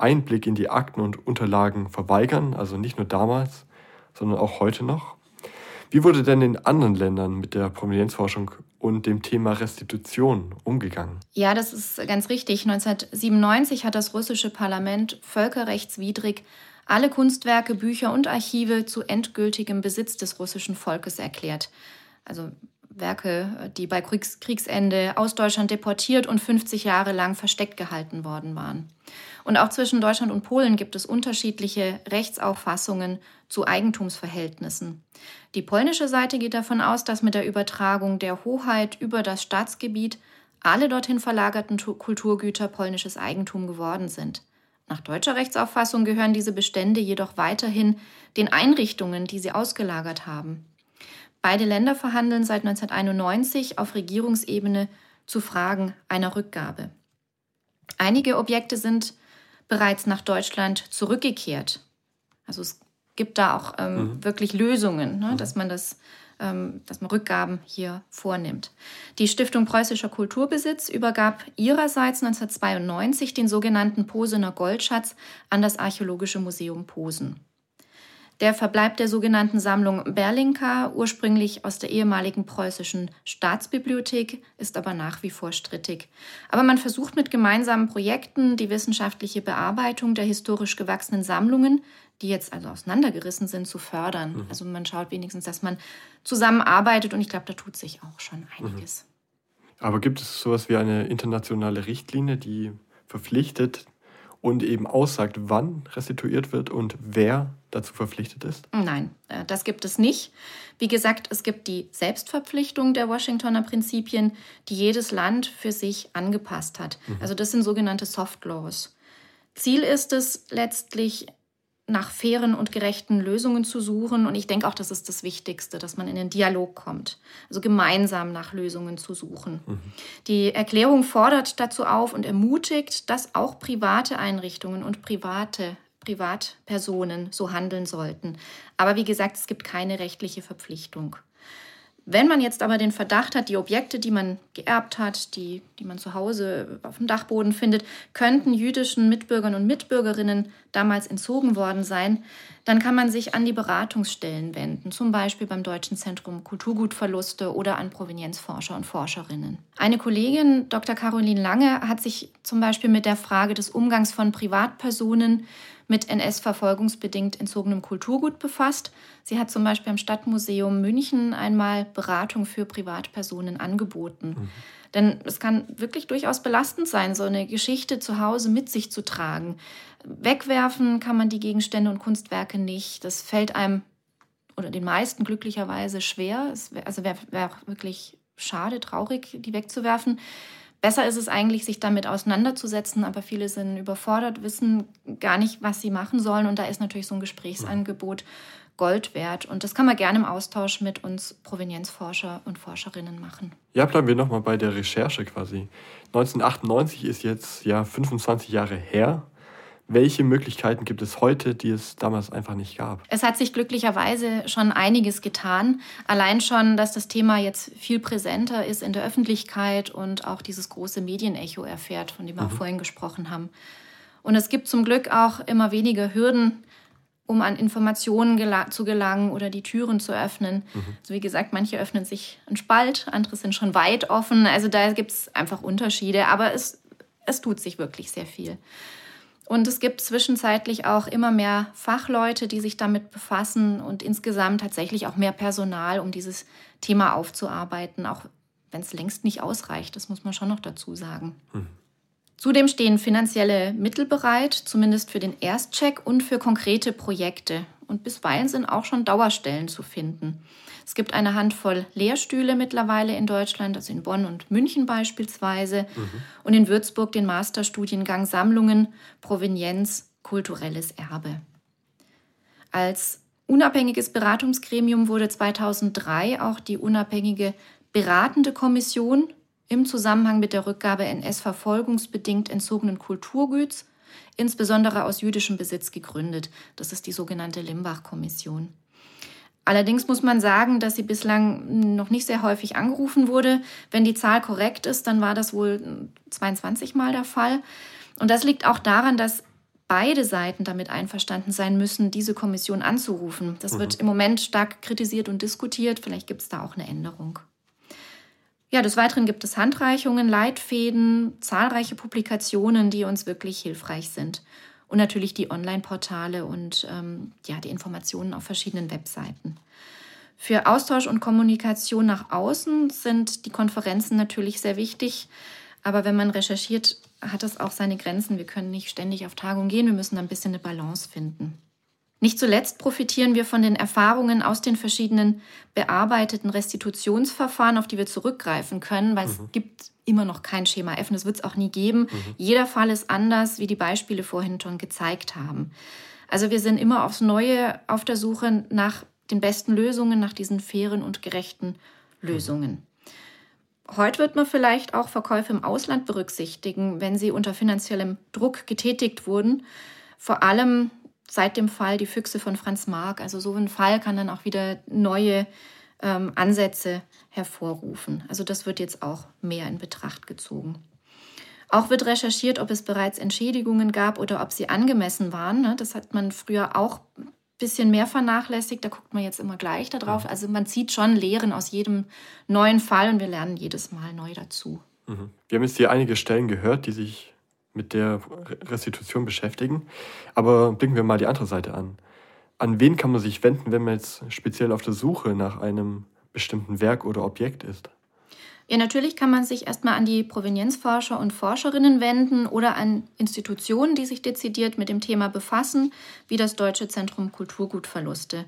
Einblick in die Akten und Unterlagen verweigern, also nicht nur damals, sondern auch heute noch. Wie wurde denn in anderen Ländern mit der Provenienzforschung und dem Thema Restitution umgegangen? Ja, das ist ganz richtig. 1997 hat das russische Parlament völkerrechtswidrig alle Kunstwerke, Bücher und Archive zu endgültigem Besitz des russischen Volkes erklärt. Also Werke, die bei Kriegsende aus Deutschland deportiert und 50 Jahre lang versteckt gehalten worden waren. Und auch zwischen Deutschland und Polen gibt es unterschiedliche Rechtsauffassungen zu Eigentumsverhältnissen. Die polnische Seite geht davon aus, dass mit der Übertragung der Hoheit über das Staatsgebiet alle dorthin verlagerten Kulturgüter polnisches Eigentum geworden sind. Nach deutscher Rechtsauffassung gehören diese Bestände jedoch weiterhin den Einrichtungen, die sie ausgelagert haben. Beide Länder verhandeln seit 1991 auf Regierungsebene zu Fragen einer Rückgabe. Einige Objekte sind bereits nach Deutschland zurückgekehrt. Also es gibt da auch ähm, mhm. wirklich Lösungen, ne, mhm. dass man das ähm, dass man Rückgaben hier vornimmt. Die Stiftung Preußischer Kulturbesitz übergab ihrerseits 1992 den sogenannten Posener Goldschatz an das Archäologische Museum Posen. Der Verbleib der sogenannten Sammlung Berlinka, ursprünglich aus der ehemaligen preußischen Staatsbibliothek, ist aber nach wie vor strittig. Aber man versucht mit gemeinsamen Projekten die wissenschaftliche Bearbeitung der historisch gewachsenen Sammlungen, die jetzt also auseinandergerissen sind, zu fördern. Mhm. Also man schaut wenigstens, dass man zusammenarbeitet und ich glaube, da tut sich auch schon einiges. Mhm. Aber gibt es sowas wie eine internationale Richtlinie, die verpflichtet, und eben aussagt, wann restituiert wird und wer dazu verpflichtet ist? Nein, äh, das gibt es nicht. Wie gesagt, es gibt die Selbstverpflichtung der Washingtoner Prinzipien, die jedes Land für sich angepasst hat. Mhm. Also das sind sogenannte Soft Laws. Ziel ist es letztlich, nach fairen und gerechten Lösungen zu suchen. Und ich denke auch, das ist das Wichtigste, dass man in den Dialog kommt. Also gemeinsam nach Lösungen zu suchen. Mhm. Die Erklärung fordert dazu auf und ermutigt, dass auch private Einrichtungen und private Privatpersonen so handeln sollten. Aber wie gesagt, es gibt keine rechtliche Verpflichtung. Wenn man jetzt aber den Verdacht hat, die Objekte, die man geerbt hat, die, die man zu Hause auf dem Dachboden findet, könnten jüdischen Mitbürgern und Mitbürgerinnen damals entzogen worden sein, dann kann man sich an die Beratungsstellen wenden, zum Beispiel beim Deutschen Zentrum Kulturgutverluste oder an Provenienzforscher und Forscherinnen. Eine Kollegin, Dr. Caroline Lange, hat sich zum Beispiel mit der Frage des Umgangs von Privatpersonen mit NS-verfolgungsbedingt entzogenem Kulturgut befasst. Sie hat zum Beispiel am Stadtmuseum München einmal Beratung für Privatpersonen angeboten. Mhm. Denn es kann wirklich durchaus belastend sein, so eine Geschichte zu Hause mit sich zu tragen. Wegwerfen kann man die Gegenstände und Kunstwerke nicht. Das fällt einem oder den meisten glücklicherweise schwer. Es wär, also wäre wär wirklich schade, traurig, die wegzuwerfen. Besser ist es eigentlich, sich damit auseinanderzusetzen, aber viele sind überfordert, wissen gar nicht, was sie machen sollen. Und da ist natürlich so ein Gesprächsangebot Gold wert. Und das kann man gerne im Austausch mit uns Provenienzforscher und Forscherinnen machen. Ja, bleiben wir nochmal bei der Recherche quasi. 1998 ist jetzt ja 25 Jahre her. Welche Möglichkeiten gibt es heute, die es damals einfach nicht gab? Es hat sich glücklicherweise schon einiges getan. Allein schon, dass das Thema jetzt viel präsenter ist in der Öffentlichkeit und auch dieses große Medienecho erfährt, von dem wir mhm. vorhin gesprochen haben. Und es gibt zum Glück auch immer weniger Hürden, um an Informationen gel zu gelangen oder die Türen zu öffnen. Mhm. Also wie gesagt, manche öffnen sich einen Spalt, andere sind schon weit offen. Also da gibt es einfach Unterschiede, aber es, es tut sich wirklich sehr viel. Und es gibt zwischenzeitlich auch immer mehr Fachleute, die sich damit befassen und insgesamt tatsächlich auch mehr Personal, um dieses Thema aufzuarbeiten, auch wenn es längst nicht ausreicht. Das muss man schon noch dazu sagen. Hm. Zudem stehen finanzielle Mittel bereit, zumindest für den Erstcheck und für konkrete Projekte. Und bisweilen sind auch schon Dauerstellen zu finden. Es gibt eine Handvoll Lehrstühle mittlerweile in Deutschland, also in Bonn und München beispielsweise, mhm. und in Würzburg den Masterstudiengang Sammlungen, Provenienz, kulturelles Erbe. Als unabhängiges Beratungsgremium wurde 2003 auch die unabhängige beratende Kommission im Zusammenhang mit der Rückgabe NS-verfolgungsbedingt entzogenen Kulturgüts insbesondere aus jüdischem Besitz gegründet. Das ist die sogenannte Limbach-Kommission. Allerdings muss man sagen, dass sie bislang noch nicht sehr häufig angerufen wurde. Wenn die Zahl korrekt ist, dann war das wohl 22 Mal der Fall. Und das liegt auch daran, dass beide Seiten damit einverstanden sein müssen, diese Kommission anzurufen. Das mhm. wird im Moment stark kritisiert und diskutiert. Vielleicht gibt es da auch eine Änderung. Ja, des Weiteren gibt es Handreichungen, Leitfäden, zahlreiche Publikationen, die uns wirklich hilfreich sind. Und natürlich die Online-Portale und ähm, ja, die Informationen auf verschiedenen Webseiten. Für Austausch und Kommunikation nach außen sind die Konferenzen natürlich sehr wichtig. Aber wenn man recherchiert, hat das auch seine Grenzen. Wir können nicht ständig auf Tagung gehen. Wir müssen ein bisschen eine Balance finden. Nicht zuletzt profitieren wir von den Erfahrungen aus den verschiedenen bearbeiteten Restitutionsverfahren, auf die wir zurückgreifen können, weil mhm. es gibt immer noch kein Schema F und es wird es auch nie geben. Mhm. Jeder Fall ist anders, wie die Beispiele vorhin schon gezeigt haben. Also wir sind immer aufs Neue auf der Suche nach den besten Lösungen, nach diesen fairen und gerechten Lösungen. Heute wird man vielleicht auch Verkäufe im Ausland berücksichtigen, wenn sie unter finanziellem Druck getätigt wurden. Vor allem seit dem Fall Die Füchse von Franz Marc. Also so ein Fall kann dann auch wieder neue ähm, Ansätze hervorrufen. Also das wird jetzt auch mehr in Betracht gezogen. Auch wird recherchiert, ob es bereits Entschädigungen gab oder ob sie angemessen waren. Ne? Das hat man früher auch ein bisschen mehr vernachlässigt. Da guckt man jetzt immer gleich darauf. Also man zieht schon Lehren aus jedem neuen Fall und wir lernen jedes Mal neu dazu. Mhm. Wir haben jetzt hier einige Stellen gehört, die sich mit der Restitution beschäftigen. Aber blicken wir mal die andere Seite an. An wen kann man sich wenden, wenn man jetzt speziell auf der Suche nach einem bestimmten Werk oder Objekt ist? Ja, natürlich kann man sich erstmal an die Provenienzforscher und Forscherinnen wenden oder an Institutionen, die sich dezidiert mit dem Thema befassen, wie das Deutsche Zentrum Kulturgutverluste.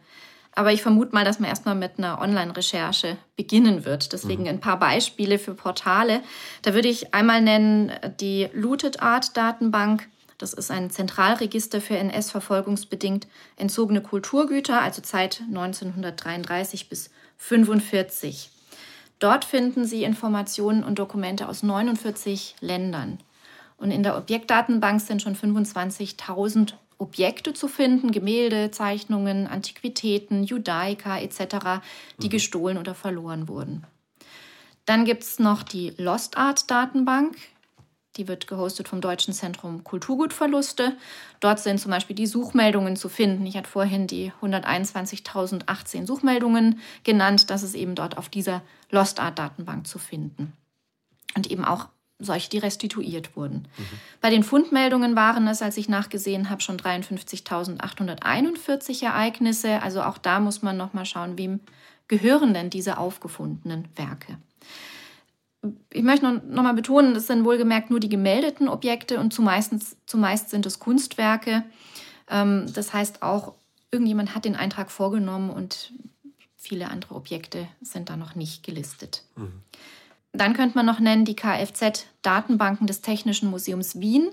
Aber ich vermute mal, dass man erstmal mit einer Online-Recherche beginnen wird. Deswegen mhm. ein paar Beispiele für Portale. Da würde ich einmal nennen die Looted Art Datenbank. Das ist ein Zentralregister für NS-verfolgungsbedingt entzogene Kulturgüter, also Zeit 1933 bis 1945. Dort finden Sie Informationen und Dokumente aus 49 Ländern. Und in der Objektdatenbank sind schon 25.000 Objekte zu finden, Gemälde, Zeichnungen, Antiquitäten, Judaika etc., die mhm. gestohlen oder verloren wurden. Dann gibt es noch die Lost Art Datenbank. Die wird gehostet vom Deutschen Zentrum Kulturgutverluste. Dort sind zum Beispiel die Suchmeldungen zu finden. Ich hatte vorhin die 121.018 Suchmeldungen genannt. Das ist eben dort auf dieser Lost Art Datenbank zu finden. Und eben auch solche, die restituiert wurden. Mhm. Bei den Fundmeldungen waren es, als ich nachgesehen habe, schon 53.841 Ereignisse. Also auch da muss man noch mal schauen, wem gehören denn diese aufgefundenen Werke. Ich möchte noch, noch mal betonen, es sind wohlgemerkt nur die gemeldeten Objekte und zumeist, zumeist sind es Kunstwerke. Ähm, das heißt auch, irgendjemand hat den Eintrag vorgenommen und viele andere Objekte sind da noch nicht gelistet. Mhm. Dann könnte man noch nennen die Kfz-Datenbanken des Technischen Museums Wien.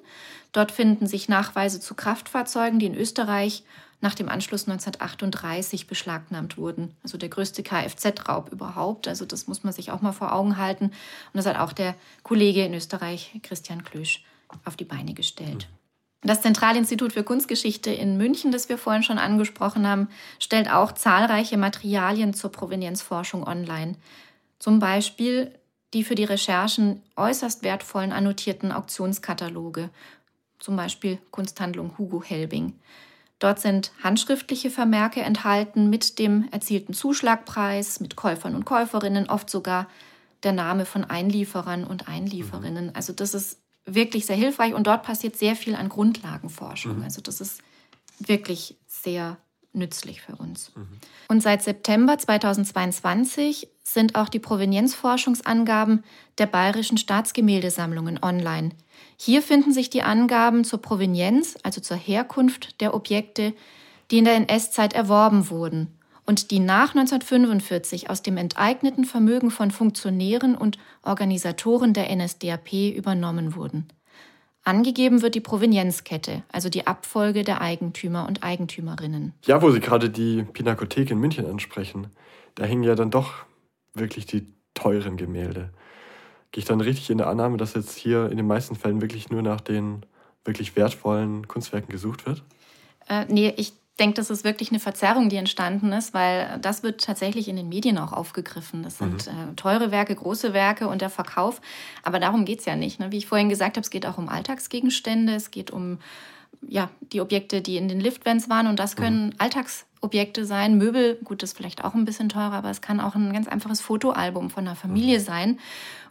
Dort finden sich Nachweise zu Kraftfahrzeugen, die in Österreich nach dem Anschluss 1938 beschlagnahmt wurden. Also der größte Kfz-Raub überhaupt. Also das muss man sich auch mal vor Augen halten. Und das hat auch der Kollege in Österreich, Christian Klösch, auf die Beine gestellt. Das Zentralinstitut für Kunstgeschichte in München, das wir vorhin schon angesprochen haben, stellt auch zahlreiche Materialien zur Provenienzforschung online. Zum Beispiel die für die Recherchen äußerst wertvollen annotierten Auktionskataloge, zum Beispiel Kunsthandlung Hugo Helbing. Dort sind handschriftliche Vermerke enthalten mit dem erzielten Zuschlagpreis, mit Käufern und Käuferinnen, oft sogar der Name von Einlieferern und Einlieferinnen. Mhm. Also das ist wirklich sehr hilfreich und dort passiert sehr viel an Grundlagenforschung. Mhm. Also das ist wirklich sehr nützlich für uns. Mhm. Und seit September 2022 sind auch die Provenienzforschungsangaben der bayerischen Staatsgemäldesammlungen online. Hier finden sich die Angaben zur Provenienz, also zur Herkunft der Objekte, die in der NS-Zeit erworben wurden und die nach 1945 aus dem enteigneten Vermögen von Funktionären und Organisatoren der NSDAP übernommen wurden. Angegeben wird die Provenienzkette, also die Abfolge der Eigentümer und Eigentümerinnen. Ja, wo Sie gerade die Pinakothek in München ansprechen, da hängen ja dann doch wirklich die teuren Gemälde. Gehe ich dann richtig in der Annahme, dass jetzt hier in den meisten Fällen wirklich nur nach den wirklich wertvollen Kunstwerken gesucht wird? Äh, nee, ich denke, das ist wirklich eine Verzerrung, die entstanden ist, weil das wird tatsächlich in den Medien auch aufgegriffen. Das sind mhm. äh, teure Werke, große Werke und der Verkauf. Aber darum geht es ja nicht. Ne? Wie ich vorhin gesagt habe, es geht auch um Alltagsgegenstände, es geht um ja, die Objekte, die in den Liftvents waren. Und das können mhm. Alltagsobjekte sein. Möbel, gut, das ist vielleicht auch ein bisschen teurer, aber es kann auch ein ganz einfaches Fotoalbum von einer Familie mhm. sein.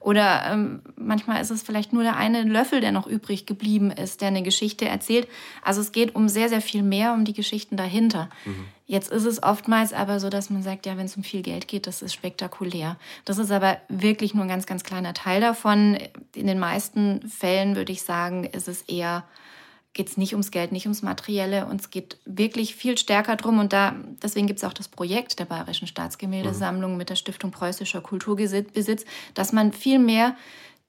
Oder ähm, manchmal ist es vielleicht nur der eine Löffel, der noch übrig geblieben ist, der eine Geschichte erzählt. Also es geht um sehr, sehr viel mehr, um die Geschichten dahinter. Mhm. Jetzt ist es oftmals aber so, dass man sagt, ja, wenn es um viel Geld geht, das ist spektakulär. Das ist aber wirklich nur ein ganz, ganz kleiner Teil davon. In den meisten Fällen würde ich sagen, ist es eher geht es nicht ums Geld, nicht ums Materielle und es geht wirklich viel stärker drum. Und da, deswegen gibt es auch das Projekt der Bayerischen Staatsgemäldesammlung mhm. mit der Stiftung Preußischer Kulturbesitz, dass man viel mehr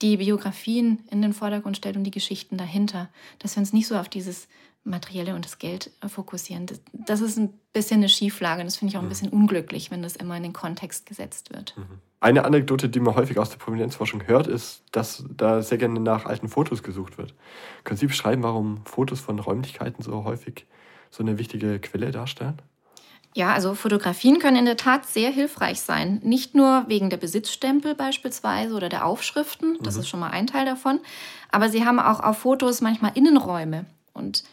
die Biografien in den Vordergrund stellt und die Geschichten dahinter. Dass wir uns nicht so auf dieses Materielle und das Geld fokussieren. Das, das ist ein bisschen eine Schieflage und das finde ich auch ein mhm. bisschen unglücklich, wenn das immer in den Kontext gesetzt wird. Mhm. Eine Anekdote, die man häufig aus der Prominenzforschung hört, ist, dass da sehr gerne nach alten Fotos gesucht wird. Können Sie beschreiben, warum Fotos von Räumlichkeiten so häufig so eine wichtige Quelle darstellen? Ja, also Fotografien können in der Tat sehr hilfreich sein. Nicht nur wegen der Besitzstempel beispielsweise oder der Aufschriften, das mhm. ist schon mal ein Teil davon, aber sie haben auch auf Fotos manchmal Innenräume. Und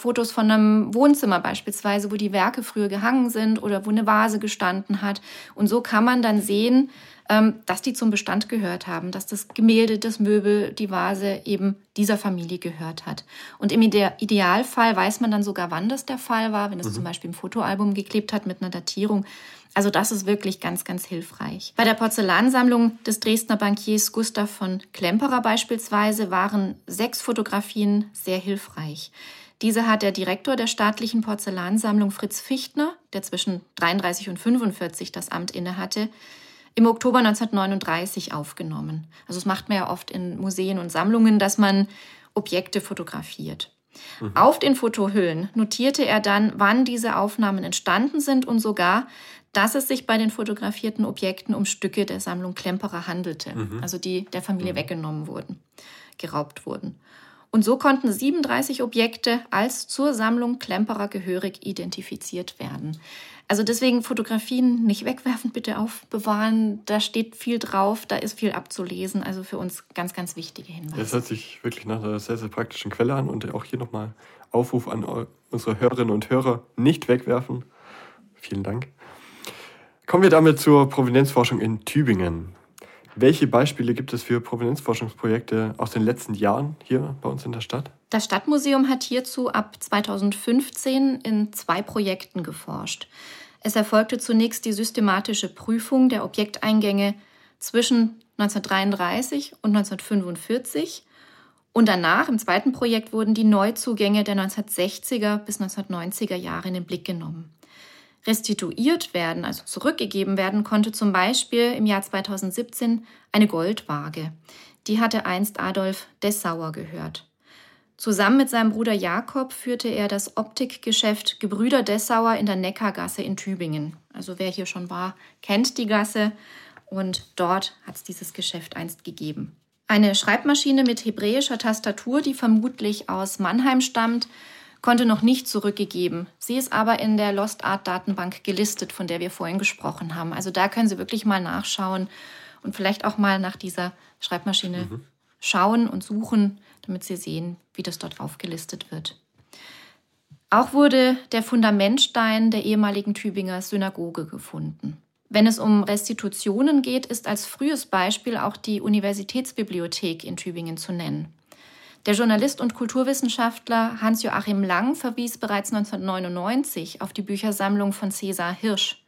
Fotos von einem Wohnzimmer beispielsweise, wo die Werke früher gehangen sind oder wo eine Vase gestanden hat. Und so kann man dann sehen, ähm, dass die zum Bestand gehört haben, dass das Gemälde, das Möbel, die Vase eben dieser Familie gehört hat. Und im Idealfall weiß man dann sogar, wann das der Fall war, wenn es mhm. zum Beispiel im Fotoalbum geklebt hat mit einer Datierung. Also das ist wirklich ganz, ganz hilfreich. Bei der Porzellansammlung des Dresdner Bankiers Gustav von Klemperer beispielsweise waren sechs Fotografien sehr hilfreich. Diese hat der Direktor der staatlichen Porzellansammlung Fritz Fichtner, der zwischen 33 und 45 das Amt innehatte, im Oktober 1939 aufgenommen. Also das macht man ja oft in Museen und Sammlungen, dass man Objekte fotografiert. Mhm. Auf den Fotohüllen notierte er dann, wann diese Aufnahmen entstanden sind und sogar, dass es sich bei den fotografierten Objekten um Stücke der Sammlung Klemperer handelte, mhm. also die der Familie mhm. weggenommen wurden, geraubt wurden. Und so konnten 37 Objekte als zur Sammlung Klemperer gehörig identifiziert werden. Also deswegen Fotografien nicht wegwerfen, bitte aufbewahren. Da steht viel drauf, da ist viel abzulesen. Also für uns ganz, ganz wichtige Hinweise. Das hört sich wirklich nach einer sehr, sehr praktischen Quelle an und auch hier nochmal Aufruf an unsere Hörerinnen und Hörer, nicht wegwerfen. Vielen Dank. Kommen wir damit zur Provenienzforschung in Tübingen. Welche Beispiele gibt es für Provenienzforschungsprojekte aus den letzten Jahren hier bei uns in der Stadt? Das Stadtmuseum hat hierzu ab 2015 in zwei Projekten geforscht. Es erfolgte zunächst die systematische Prüfung der Objekteingänge zwischen 1933 und 1945 und danach, im zweiten Projekt, wurden die Neuzugänge der 1960er bis 1990er Jahre in den Blick genommen restituiert werden, also zurückgegeben werden konnte, zum Beispiel im Jahr 2017 eine Goldwaage. Die hatte einst Adolf Dessauer gehört. Zusammen mit seinem Bruder Jakob führte er das Optikgeschäft Gebrüder Dessauer in der Neckargasse in Tübingen. Also wer hier schon war, kennt die Gasse und dort hat es dieses Geschäft einst gegeben. Eine Schreibmaschine mit hebräischer Tastatur, die vermutlich aus Mannheim stammt, konnte noch nicht zurückgegeben. Sie ist aber in der Lost Art Datenbank gelistet, von der wir vorhin gesprochen haben. Also da können Sie wirklich mal nachschauen und vielleicht auch mal nach dieser Schreibmaschine mhm. schauen und suchen, damit Sie sehen, wie das dort aufgelistet wird. Auch wurde der Fundamentstein der ehemaligen Tübinger Synagoge gefunden. Wenn es um Restitutionen geht, ist als frühes Beispiel auch die Universitätsbibliothek in Tübingen zu nennen. Der Journalist und Kulturwissenschaftler Hans-Joachim Lang verwies bereits 1999 auf die Büchersammlung von Cäsar Hirsch.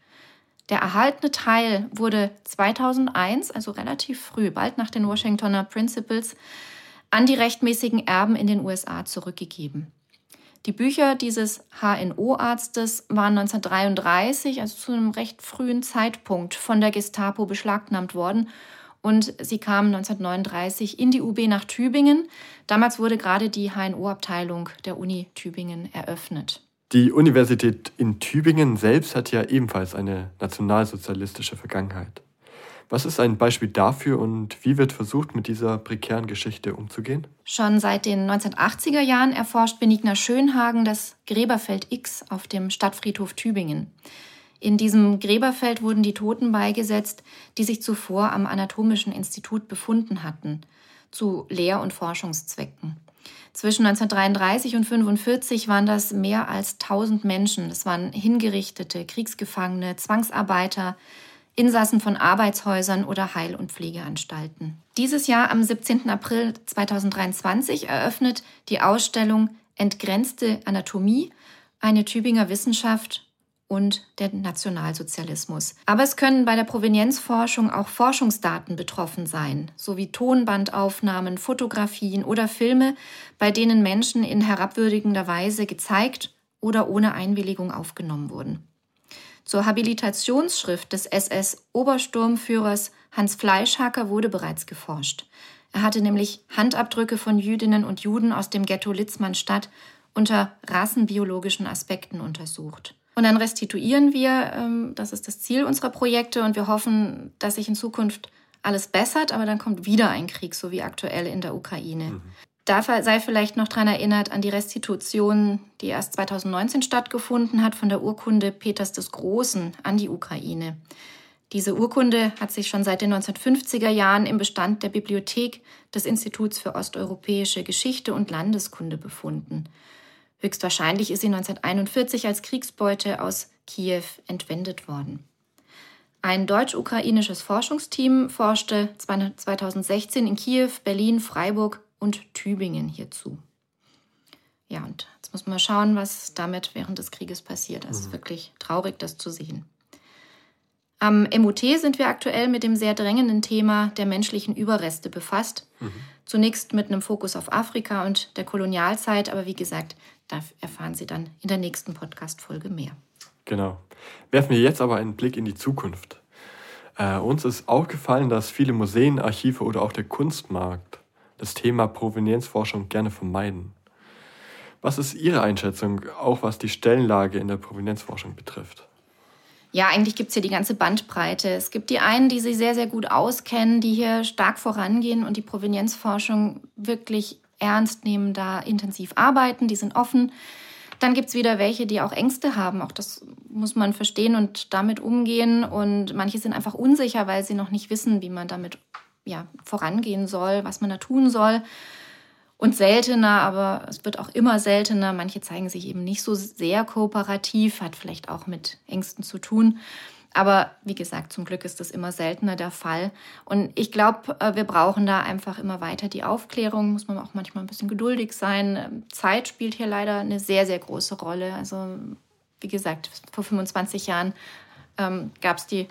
Der erhaltene Teil wurde 2001, also relativ früh, bald nach den Washingtoner Principles, an die rechtmäßigen Erben in den USA zurückgegeben. Die Bücher dieses HNO-Arztes waren 1933, also zu einem recht frühen Zeitpunkt, von der Gestapo beschlagnahmt worden und sie kam 1939 in die UB nach Tübingen. Damals wurde gerade die HNO-Abteilung der Uni Tübingen eröffnet. Die Universität in Tübingen selbst hat ja ebenfalls eine nationalsozialistische Vergangenheit. Was ist ein Beispiel dafür und wie wird versucht, mit dieser prekären Geschichte umzugehen? Schon seit den 1980er Jahren erforscht Benigner Schönhagen das Gräberfeld X auf dem Stadtfriedhof Tübingen. In diesem Gräberfeld wurden die Toten beigesetzt, die sich zuvor am Anatomischen Institut befunden hatten, zu Lehr- und Forschungszwecken. Zwischen 1933 und 1945 waren das mehr als 1000 Menschen. Das waren Hingerichtete, Kriegsgefangene, Zwangsarbeiter, Insassen von Arbeitshäusern oder Heil- und Pflegeanstalten. Dieses Jahr am 17. April 2023 eröffnet die Ausstellung Entgrenzte Anatomie, eine Tübinger Wissenschaft und der Nationalsozialismus. Aber es können bei der Provenienzforschung auch Forschungsdaten betroffen sein, sowie Tonbandaufnahmen, Fotografien oder Filme, bei denen Menschen in herabwürdigender Weise gezeigt oder ohne Einwilligung aufgenommen wurden. Zur Habilitationsschrift des SS-Obersturmführers Hans Fleischhacker wurde bereits geforscht. Er hatte nämlich Handabdrücke von Jüdinnen und Juden aus dem Ghetto Litzmannstadt unter rassenbiologischen Aspekten untersucht. Und dann restituieren wir, ähm, das ist das Ziel unserer Projekte, und wir hoffen, dass sich in Zukunft alles bessert, aber dann kommt wieder ein Krieg, so wie aktuell in der Ukraine. Mhm. Da sei vielleicht noch daran erinnert an die Restitution, die erst 2019 stattgefunden hat von der Urkunde Peters des Großen an die Ukraine. Diese Urkunde hat sich schon seit den 1950er Jahren im Bestand der Bibliothek des Instituts für osteuropäische Geschichte und Landeskunde befunden. Höchstwahrscheinlich ist sie 1941 als Kriegsbeute aus Kiew entwendet worden. Ein deutsch-ukrainisches Forschungsteam forschte 2016 in Kiew, Berlin, Freiburg und Tübingen hierzu. Ja, und jetzt muss man mal schauen, was damit während des Krieges passiert. Es ist mhm. wirklich traurig, das zu sehen. Am MUT sind wir aktuell mit dem sehr drängenden Thema der menschlichen Überreste befasst. Mhm. Zunächst mit einem Fokus auf Afrika und der Kolonialzeit, aber wie gesagt, da erfahren Sie dann in der nächsten Podcast-Folge mehr. Genau. Werfen wir jetzt aber einen Blick in die Zukunft. Äh, uns ist aufgefallen, dass viele Museen, Archive oder auch der Kunstmarkt das Thema Provenienzforschung gerne vermeiden. Was ist Ihre Einschätzung, auch was die Stellenlage in der Provenienzforschung betrifft? Ja, eigentlich gibt es hier die ganze Bandbreite. Es gibt die einen, die sich sehr, sehr gut auskennen, die hier stark vorangehen und die Provenienzforschung wirklich ernst nehmen, da intensiv arbeiten, die sind offen. Dann gibt es wieder welche, die auch Ängste haben. Auch das muss man verstehen und damit umgehen. Und manche sind einfach unsicher, weil sie noch nicht wissen, wie man damit ja, vorangehen soll, was man da tun soll. Und seltener, aber es wird auch immer seltener. Manche zeigen sich eben nicht so sehr kooperativ, hat vielleicht auch mit Ängsten zu tun. Aber wie gesagt, zum Glück ist das immer seltener der Fall. Und ich glaube, äh, wir brauchen da einfach immer weiter die Aufklärung. Muss man auch manchmal ein bisschen geduldig sein. Zeit spielt hier leider eine sehr, sehr große Rolle. Also, wie gesagt, vor 25 Jahren ähm, gab es die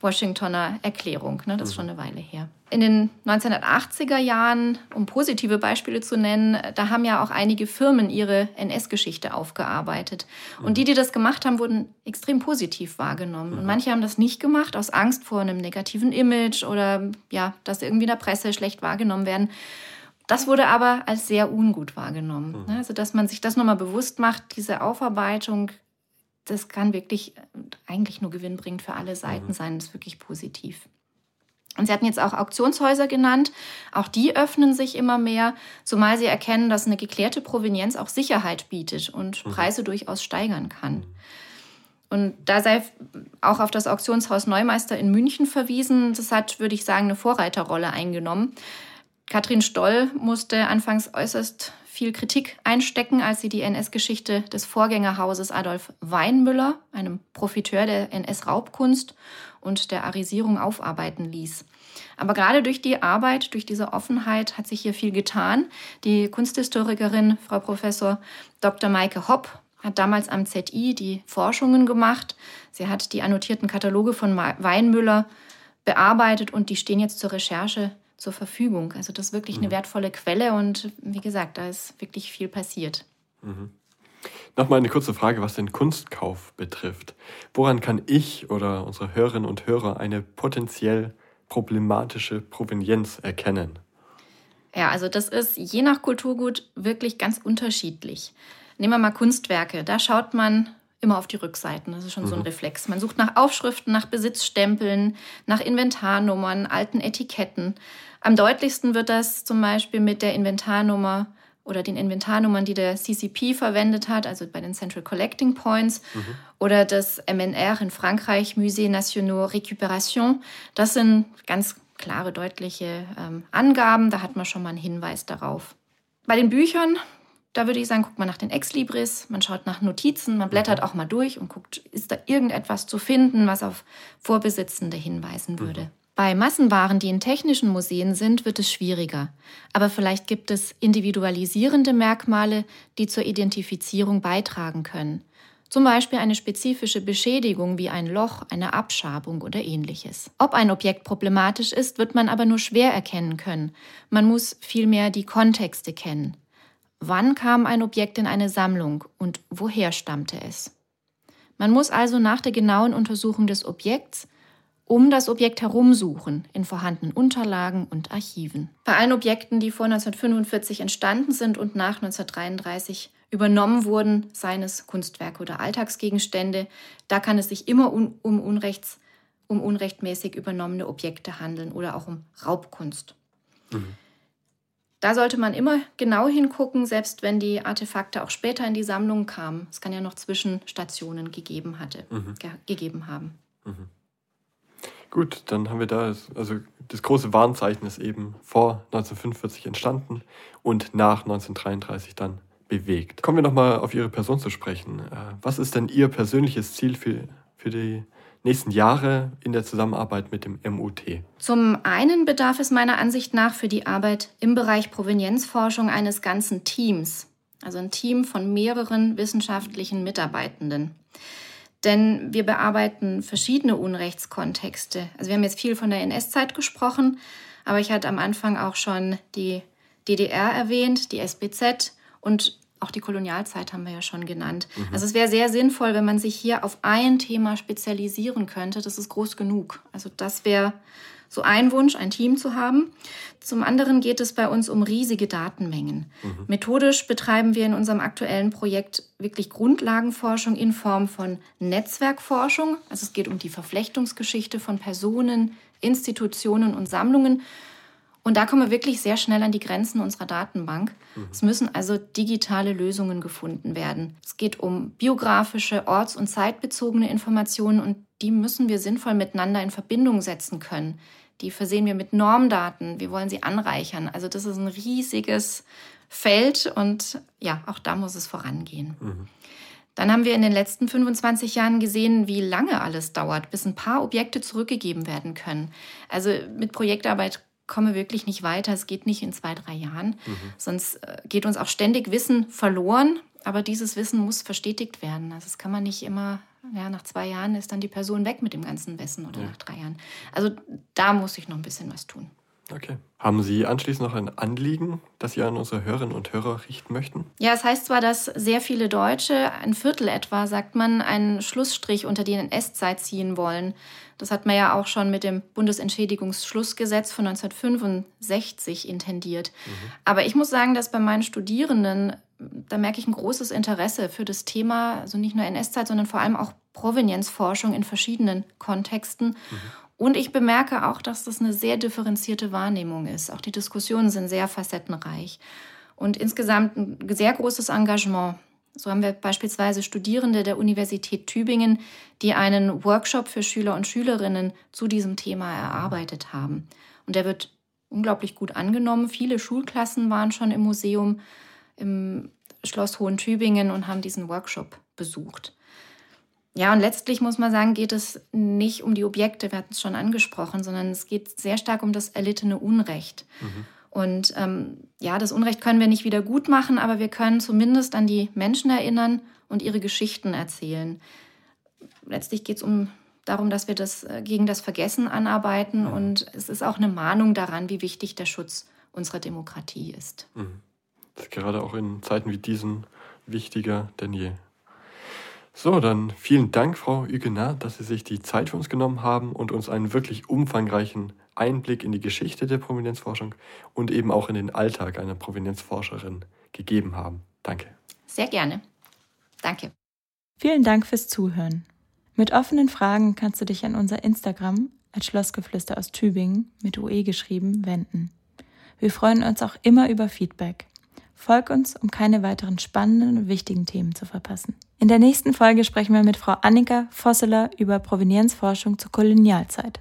Washingtoner Erklärung. Ne? Das ist schon eine Weile her. In den 1980er Jahren, um positive Beispiele zu nennen, da haben ja auch einige Firmen ihre NS-Geschichte aufgearbeitet. Und die, die das gemacht haben, wurden extrem positiv wahrgenommen. Und manche haben das nicht gemacht aus Angst vor einem negativen Image oder ja, dass irgendwie in der Presse schlecht wahrgenommen werden. Das wurde aber als sehr ungut wahrgenommen. Mhm. Also, dass man sich das nochmal bewusst macht, diese Aufarbeitung das kann wirklich äh, eigentlich nur gewinnbringend für alle Seiten mhm. sein. Das ist wirklich positiv. Und Sie hatten jetzt auch Auktionshäuser genannt. Auch die öffnen sich immer mehr, zumal sie erkennen, dass eine geklärte Provenienz auch Sicherheit bietet und mhm. Preise durchaus steigern kann. Mhm. Und da sei auch auf das Auktionshaus Neumeister in München verwiesen. Das hat, würde ich sagen, eine Vorreiterrolle eingenommen. Katrin Stoll musste anfangs äußerst viel Kritik einstecken, als sie die NS-Geschichte des Vorgängerhauses Adolf Weinmüller, einem Profiteur der NS-Raubkunst und der Arisierung aufarbeiten ließ. Aber gerade durch die Arbeit, durch diese Offenheit hat sich hier viel getan. Die Kunsthistorikerin, Frau Professor Dr. Maike Hopp, hat damals am ZI die Forschungen gemacht. Sie hat die annotierten Kataloge von Weinmüller bearbeitet und die stehen jetzt zur Recherche zur Verfügung. Also das ist wirklich mhm. eine wertvolle Quelle und wie gesagt, da ist wirklich viel passiert. Mhm. Nochmal eine kurze Frage, was den Kunstkauf betrifft. Woran kann ich oder unsere Hörerinnen und Hörer eine potenziell problematische Provenienz erkennen? Ja, also das ist je nach Kulturgut wirklich ganz unterschiedlich. Nehmen wir mal Kunstwerke. Da schaut man immer auf die Rückseiten. Das ist schon mhm. so ein mhm. Reflex. Man sucht nach Aufschriften, nach Besitzstempeln, nach Inventarnummern, alten Etiketten. Am deutlichsten wird das zum Beispiel mit der Inventarnummer oder den Inventarnummern, die der CCP verwendet hat, also bei den Central Collecting Points, mhm. oder das MNR in Frankreich, Musée National Récupération. Das sind ganz klare, deutliche ähm, Angaben. Da hat man schon mal einen Hinweis darauf. Bei den Büchern, da würde ich sagen, guckt man nach den Ex-Libris, man schaut nach Notizen, man blättert mhm. auch mal durch und guckt, ist da irgendetwas zu finden, was auf Vorbesitzende hinweisen mhm. würde. Mhm. Bei Massenwaren, die in technischen Museen sind, wird es schwieriger. Aber vielleicht gibt es individualisierende Merkmale, die zur Identifizierung beitragen können. Zum Beispiel eine spezifische Beschädigung wie ein Loch, eine Abschabung oder ähnliches. Ob ein Objekt problematisch ist, wird man aber nur schwer erkennen können. Man muss vielmehr die Kontexte kennen. Wann kam ein Objekt in eine Sammlung und woher stammte es? Man muss also nach der genauen Untersuchung des Objekts um das Objekt herumsuchen in vorhandenen Unterlagen und Archiven. Bei allen Objekten, die vor 1945 entstanden sind und nach 1933 übernommen wurden, seien es Kunstwerke oder Alltagsgegenstände, da kann es sich immer um, um, Unrechts, um unrechtmäßig übernommene Objekte handeln oder auch um Raubkunst. Mhm. Da sollte man immer genau hingucken, selbst wenn die Artefakte auch später in die Sammlung kamen. Es kann ja noch Zwischenstationen gegeben, hatte, mhm. ge gegeben haben. Mhm. Gut, dann haben wir da, also das große Warnzeichen ist eben vor 1945 entstanden und nach 1933 dann bewegt. Kommen wir nochmal auf Ihre Person zu sprechen. Äh, was ist denn Ihr persönliches Ziel für, für die nächsten Jahre in der Zusammenarbeit mit dem MUT? Zum einen bedarf es meiner Ansicht nach für die Arbeit im Bereich Provenienzforschung eines ganzen Teams, also ein Team von mehreren wissenschaftlichen Mitarbeitenden. Denn wir bearbeiten verschiedene Unrechtskontexte. Also wir haben jetzt viel von der NS-Zeit gesprochen, aber ich hatte am Anfang auch schon die DDR erwähnt, die SBZ und auch die Kolonialzeit haben wir ja schon genannt. Mhm. Also es wäre sehr sinnvoll, wenn man sich hier auf ein Thema spezialisieren könnte. Das ist groß genug. Also das wäre so ein Wunsch, ein Team zu haben. Zum anderen geht es bei uns um riesige Datenmengen. Mhm. Methodisch betreiben wir in unserem aktuellen Projekt wirklich Grundlagenforschung in Form von Netzwerkforschung. Also es geht um die Verflechtungsgeschichte von Personen, Institutionen und Sammlungen. Und da kommen wir wirklich sehr schnell an die Grenzen unserer Datenbank. Mhm. Es müssen also digitale Lösungen gefunden werden. Es geht um biografische, orts- und zeitbezogene Informationen und die müssen wir sinnvoll miteinander in Verbindung setzen können. Die versehen wir mit Normdaten. Wir wollen sie anreichern. Also das ist ein riesiges Feld und ja, auch da muss es vorangehen. Mhm. Dann haben wir in den letzten 25 Jahren gesehen, wie lange alles dauert, bis ein paar Objekte zurückgegeben werden können. Also mit Projektarbeit kommen wir wirklich nicht weiter. Es geht nicht in zwei, drei Jahren. Mhm. Sonst äh, geht uns auch ständig Wissen verloren. Aber dieses Wissen muss verstetigt werden. Also das kann man nicht immer ja, nach zwei Jahren ist dann die Person weg mit dem ganzen Wissen oder ja. nach drei Jahren. Also da muss ich noch ein bisschen was tun. Okay. Haben Sie anschließend noch ein Anliegen, das Sie an unsere Hörerinnen und Hörer richten möchten? Ja, es heißt zwar, dass sehr viele Deutsche, ein Viertel etwa, sagt man, einen Schlussstrich unter die NS-Zeit ziehen wollen. Das hat man ja auch schon mit dem Bundesentschädigungsschlussgesetz von 1965 intendiert. Mhm. Aber ich muss sagen, dass bei meinen Studierenden da merke ich ein großes Interesse für das Thema, also nicht nur NS-Zeit, sondern vor allem auch Provenienzforschung in verschiedenen Kontexten. Mhm. Und ich bemerke auch, dass das eine sehr differenzierte Wahrnehmung ist. Auch die Diskussionen sind sehr facettenreich. Und insgesamt ein sehr großes Engagement. So haben wir beispielsweise Studierende der Universität Tübingen, die einen Workshop für Schüler und Schülerinnen zu diesem Thema erarbeitet haben. Und der wird unglaublich gut angenommen. Viele Schulklassen waren schon im Museum im Schloss Hohen-Tübingen und haben diesen Workshop besucht. Ja, und letztlich muss man sagen, geht es nicht um die Objekte, wir hatten es schon angesprochen, sondern es geht sehr stark um das erlittene Unrecht. Mhm. Und ähm, ja, das Unrecht können wir nicht wieder gut machen, aber wir können zumindest an die Menschen erinnern und ihre Geschichten erzählen. Letztlich geht es um darum, dass wir das äh, gegen das Vergessen anarbeiten mhm. und es ist auch eine Mahnung daran, wie wichtig der Schutz unserer Demokratie ist. Mhm. Ist gerade auch in Zeiten wie diesen wichtiger denn je. So, dann vielen Dank, Frau Huguenat, dass Sie sich die Zeit für uns genommen haben und uns einen wirklich umfangreichen Einblick in die Geschichte der Provenienzforschung und eben auch in den Alltag einer Provenienzforscherin gegeben haben. Danke. Sehr gerne. Danke. Vielen Dank fürs Zuhören. Mit offenen Fragen kannst du dich an unser Instagram als Schlossgeflüster aus Tübingen mit UE geschrieben wenden. Wir freuen uns auch immer über Feedback. Folg uns, um keine weiteren spannenden und wichtigen Themen zu verpassen. In der nächsten Folge sprechen wir mit Frau Annika Vosseler über Provenienzforschung zur Kolonialzeit.